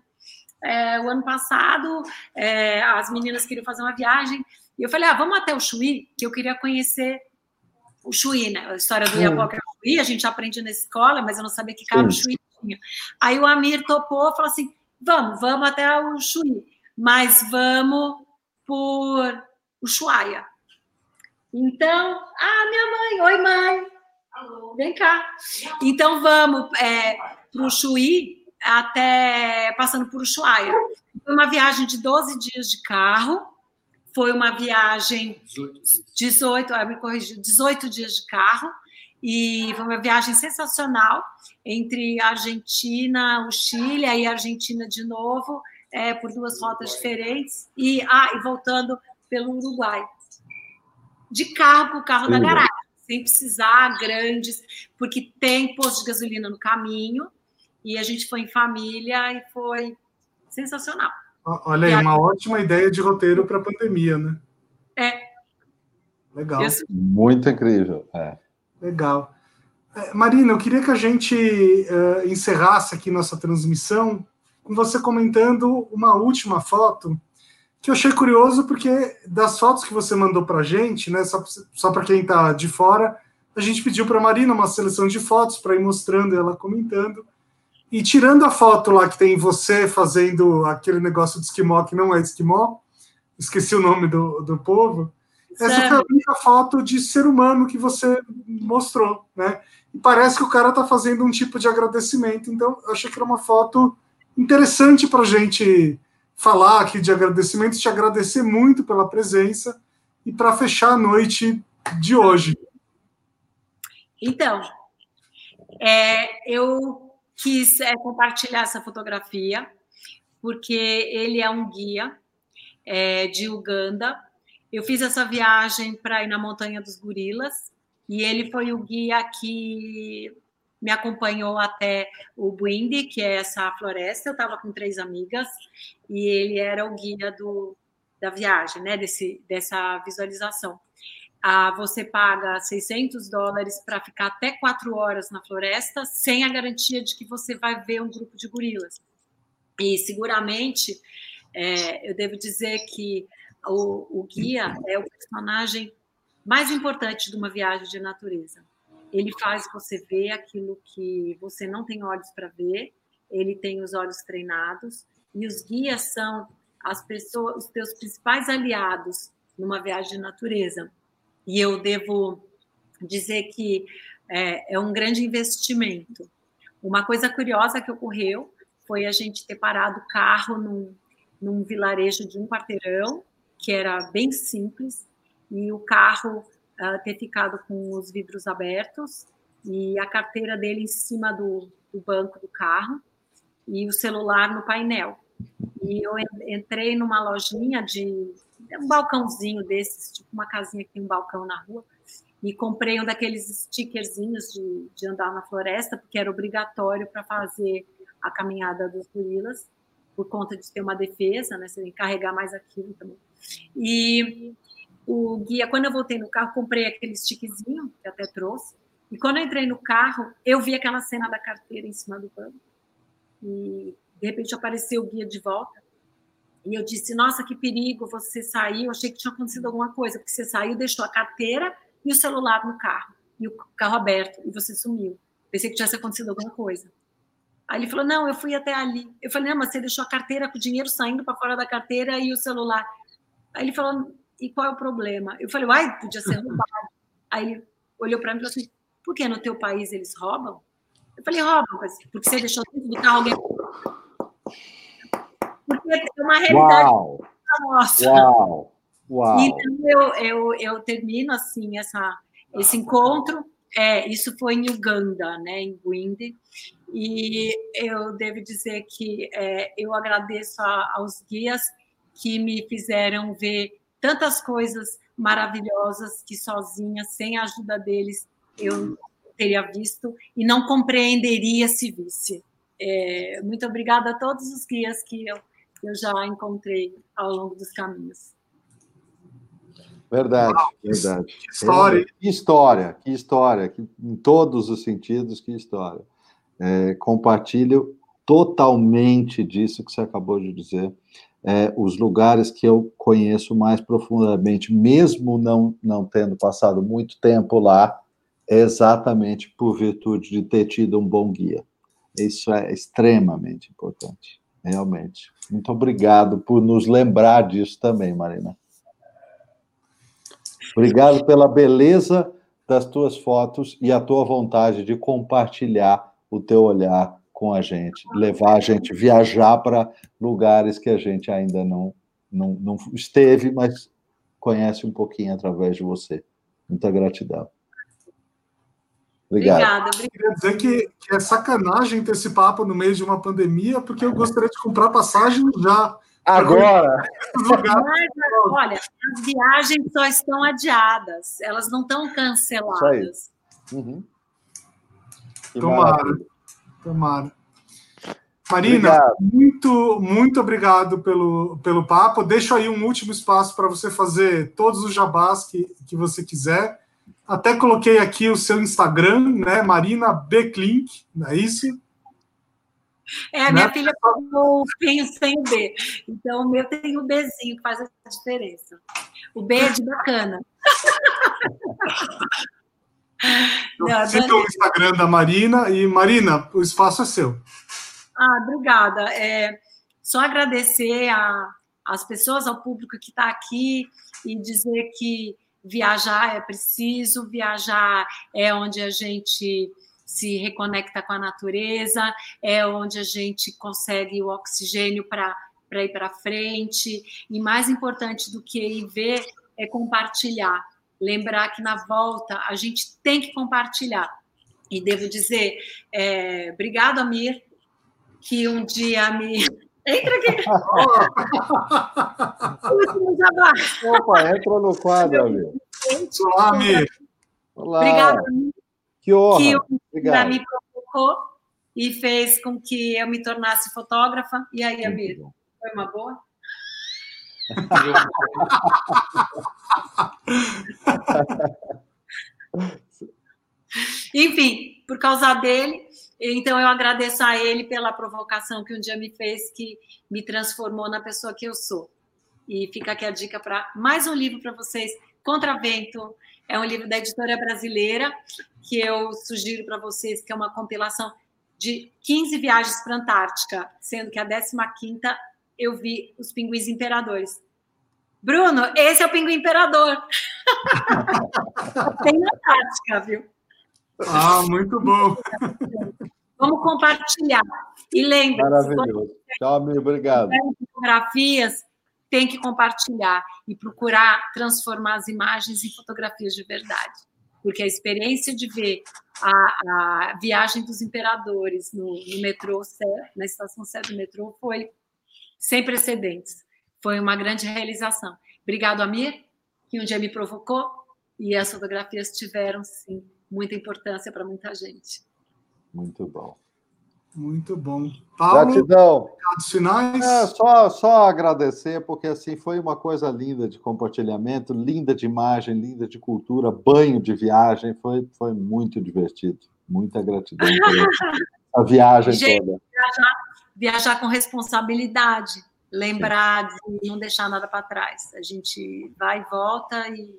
É, o ano passado, é, as meninas queriam fazer uma viagem, e eu falei, ah, vamos até o Chuí, que eu queria conhecer o Chuí, né? A história do Iapoca Chuí, a gente aprende na escola, mas eu não sabia que cara o Chuí Aí o Amir topou, falou assim: vamos, vamos até o Chuí, mas vamos por Ushuaia. Então, ah, minha mãe, oi mãe, Alô. vem cá. Então vamos é, para o Chuí até passando por Ushuaia. Foi uma viagem de 12 dias de carro. Foi uma viagem 18, ah, me corrigi, 18 dias de carro e foi uma viagem sensacional entre a Argentina, o Chile, aí a Argentina de novo, é, por duas rotas diferentes, e, ah, e voltando pelo Uruguai. De carro para o carro da garagem, sem precisar grandes, porque tem posto de gasolina no caminho, e a gente foi em família e foi sensacional. Olha aí, uma ótima ideia de roteiro para a pandemia, né? É. Legal. Muito incrível. É. Legal. É, Marina, eu queria que a gente uh, encerrasse aqui nossa transmissão com você comentando uma última foto que eu achei curioso porque das fotos que você mandou para a gente, né, só, só para quem está de fora, a gente pediu para a Marina uma seleção de fotos para ir mostrando ela comentando. E tirando a foto lá que tem você fazendo aquele negócio de esquimó que não é esquimó, esqueci o nome do, do povo, essa foi a única foto de ser humano que você mostrou, né? E parece que o cara está fazendo um tipo de agradecimento. Então, eu achei que era uma foto interessante para a gente falar aqui de agradecimento, te agradecer muito pela presença e para fechar a noite de hoje. Então, é, eu quis é, compartilhar essa fotografia porque ele é um guia é, de Uganda eu fiz essa viagem para ir na Montanha dos Gorilas e ele foi o guia que me acompanhou até o Bwindi, que é essa floresta. Eu estava com três amigas e ele era o guia do, da viagem, né? Desse, dessa visualização. Ah, você paga 600 dólares para ficar até quatro horas na floresta, sem a garantia de que você vai ver um grupo de gorilas. E seguramente, é, eu devo dizer que o, o guia é o personagem mais importante de uma viagem de natureza. ele faz você ver aquilo que você não tem olhos para ver, ele tem os olhos treinados, e os guias são as pessoas, os teus principais aliados numa viagem de natureza. E eu devo dizer que é, é um grande investimento. Uma coisa curiosa que ocorreu foi a gente ter parado o carro num, num vilarejo de um quarteirão, que era bem simples, e o carro uh, ter ficado com os vidros abertos e a carteira dele em cima do, do banco do carro e o celular no painel. E eu entrei numa lojinha de um balcãozinho desses, tipo uma casinha que tem um balcão na rua, e comprei um daqueles stickerzinhos de, de andar na floresta, porque era obrigatório para fazer a caminhada dos gorilas, por conta de ter uma defesa, né? Você tem que carregar mais aquilo também. E o guia, quando eu voltei no carro, comprei aquele stickzinho, que até trouxe, e quando eu entrei no carro, eu vi aquela cena da carteira em cima do banco. E de repente apareceu o guia de volta. E eu disse: Nossa, que perigo, você saiu. Eu achei que tinha acontecido alguma coisa, porque você saiu, deixou a carteira e o celular no carro, e o carro aberto, e você sumiu. Pensei que tivesse acontecido alguma coisa. Aí ele falou: Não, eu fui até ali. Eu falei: Não, mas você deixou a carteira com o dinheiro saindo para fora da carteira e o celular. Aí ele falou: E qual é o problema? Eu falei: Uai, podia ser roubado. Aí ele olhou para mim e falou assim: Por que no teu país eles roubam? Eu falei: Roubam, porque você deixou dentro do carro alguém porque é uma realidade Uau. nossa. Uau. Uau. Então eu, eu, eu termino assim essa, esse encontro. É, isso foi em Uganda, né, em Gwinde, e eu devo dizer que é, eu agradeço a, aos guias que me fizeram ver tantas coisas maravilhosas que sozinha, sem a ajuda deles, eu teria visto e não compreenderia se visse. É, muito obrigada a todos os guias que eu, eu já encontrei ao longo dos caminhos. Verdade, Uau, verdade. Que história. Que história, que história, que, em todos os sentidos, que história. É, compartilho totalmente disso que você acabou de dizer. É, os lugares que eu conheço mais profundamente, mesmo não, não tendo passado muito tempo lá, é exatamente por virtude de ter tido um bom guia. Isso é extremamente importante, realmente. Muito obrigado por nos lembrar disso também, Marina. Obrigado pela beleza das tuas fotos e a tua vontade de compartilhar o teu olhar com a gente, levar a gente viajar para lugares que a gente ainda não, não, não esteve, mas conhece um pouquinho através de você. Muita gratidão. Obrigado. Obrigada, obrigada. Queria dizer que, que, é sacanagem ter esse papo no meio de uma pandemia, porque eu gostaria de comprar passagem já. Agora! Mas, olha, as viagens só estão adiadas, elas não estão canceladas. Uhum. Tomara, tomara. Marina, obrigado. muito, muito obrigado pelo, pelo papo. Deixo aí um último espaço para você fazer todos os jabás que, que você quiser. Até coloquei aqui o seu Instagram, né? Marina B. Klink, não é isso? É, a minha né? filha falou o sem o B. Então, o meu tem o Bzinho, que faz a diferença. O B é de bacana. Siga o Instagram da Marina e, Marina, o espaço é seu. Ah, obrigada. É, só agradecer a, as pessoas, ao público que está aqui e dizer que viajar é preciso, viajar é onde a gente se reconecta com a natureza, é onde a gente consegue o oxigênio para ir para frente. E mais importante do que ir ver é compartilhar. Lembrar que na volta a gente tem que compartilhar. E devo dizer, é, obrigado, Amir, que um dia me Entra aqui. Opa, entra no quadro, amigo. Olá, amigo. Olá. Obrigada. Que honra. Que Obrigado. me provocou e fez com que eu me tornasse fotógrafa. E aí, amigo, foi uma boa? Enfim, por causa dele, então, eu agradeço a ele pela provocação que um dia me fez, que me transformou na pessoa que eu sou. E fica aqui a dica para mais um livro para vocês, Contravento, É um livro da editora brasileira que eu sugiro para vocês, que é uma compilação de 15 viagens para a Antártica, sendo que a 15 eu vi os pinguins imperadores. Bruno, esse é o pinguim imperador. Tem na Antártica, viu? Ah, muito bom. Vamos compartilhar. E lembre Maravilhoso. Tchau, amigo. Obrigado. Fotografias, tem que compartilhar e procurar transformar as imagens em fotografias de verdade. Porque a experiência de ver a, a viagem dos imperadores no, no metrô, na estação Sé do metrô, foi sem precedentes. Foi uma grande realização. Obrigado, Amir, que um dia me provocou e as fotografias tiveram, sim, muita importância para muita gente. Muito bom. Muito bom. Paulo, Gratidão. finais? É, só, só agradecer, porque assim foi uma coisa linda de compartilhamento, linda de imagem, linda de cultura, banho de viagem, foi, foi muito divertido. Muita gratidão pela viagem Gente, toda. Viajar, viajar com responsabilidade, lembrar de não deixar nada para trás. A gente vai e volta e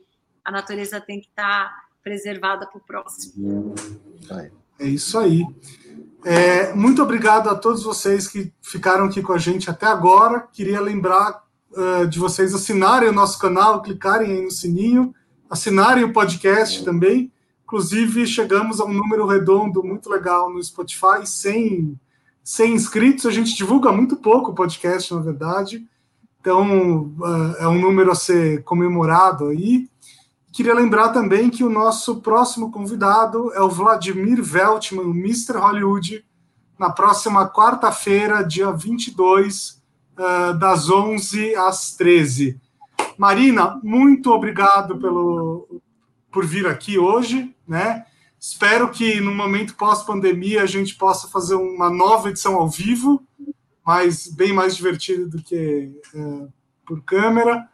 a natureza tem que estar preservada para o próximo. É isso aí. É, muito obrigado a todos vocês que ficaram aqui com a gente até agora. Queria lembrar uh, de vocês assinarem o nosso canal, clicarem aí no sininho, assinarem o podcast também. Inclusive, chegamos a um número redondo muito legal no Spotify, 100, 100 inscritos. A gente divulga muito pouco o podcast, na verdade. Então, uh, é um número a ser comemorado aí. Queria lembrar também que o nosso próximo convidado é o Vladimir Veltman, o Mr. Hollywood, na próxima quarta-feira, dia 22, uh, das 11 às 13. Marina, muito obrigado pelo, por vir aqui hoje, né? Espero que no momento pós-pandemia a gente possa fazer uma nova edição ao vivo, mas bem mais divertida do que uh, por câmera.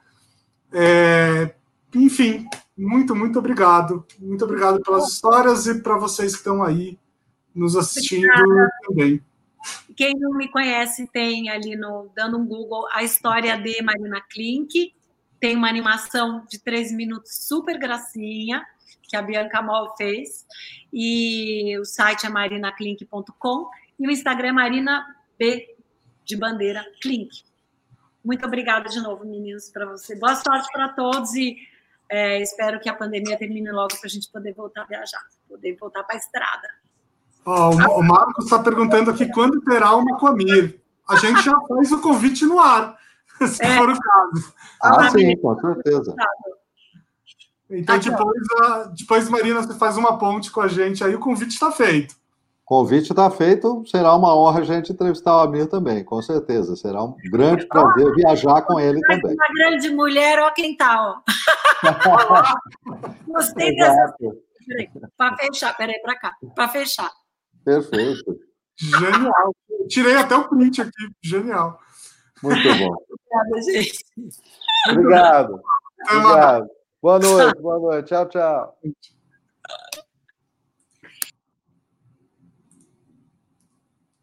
É, enfim, muito, muito obrigado. Muito obrigado pelas histórias e para vocês que estão aí nos assistindo Obrigada. também. Quem não me conhece tem ali no dando um Google a história de Marina Klink. Tem uma animação de três minutos super gracinha que a Bianca Mol fez. E o site é marinaklink.com e o Instagram é Marina B de bandeira Klink. Muito obrigada de novo, meninos, para você. Boa sorte para todos e é, espero que a pandemia termine logo para a gente poder voltar a viajar, poder voltar para a estrada. Oh, o Marcos está perguntando aqui quando terá uma Coamir. A gente já faz o convite no ar, se é. for o caso. Ah, sim, com certeza. Então, depois, depois, Marina, você faz uma ponte com a gente, aí o convite está feito. Convite está feito, será uma honra a gente entrevistar o Amir também, com certeza. Será um grande prazer viajar com ele também. Uma grande mulher, ó quem tá, ó. Gostei dessa. Para fechar, peraí, para cá, para fechar. Perfeito. Genial. Tirei até o print aqui, genial. Muito bom. Obrigada, gente. Obrigado. Obrigado. Boa noite, boa noite. Tchau, tchau.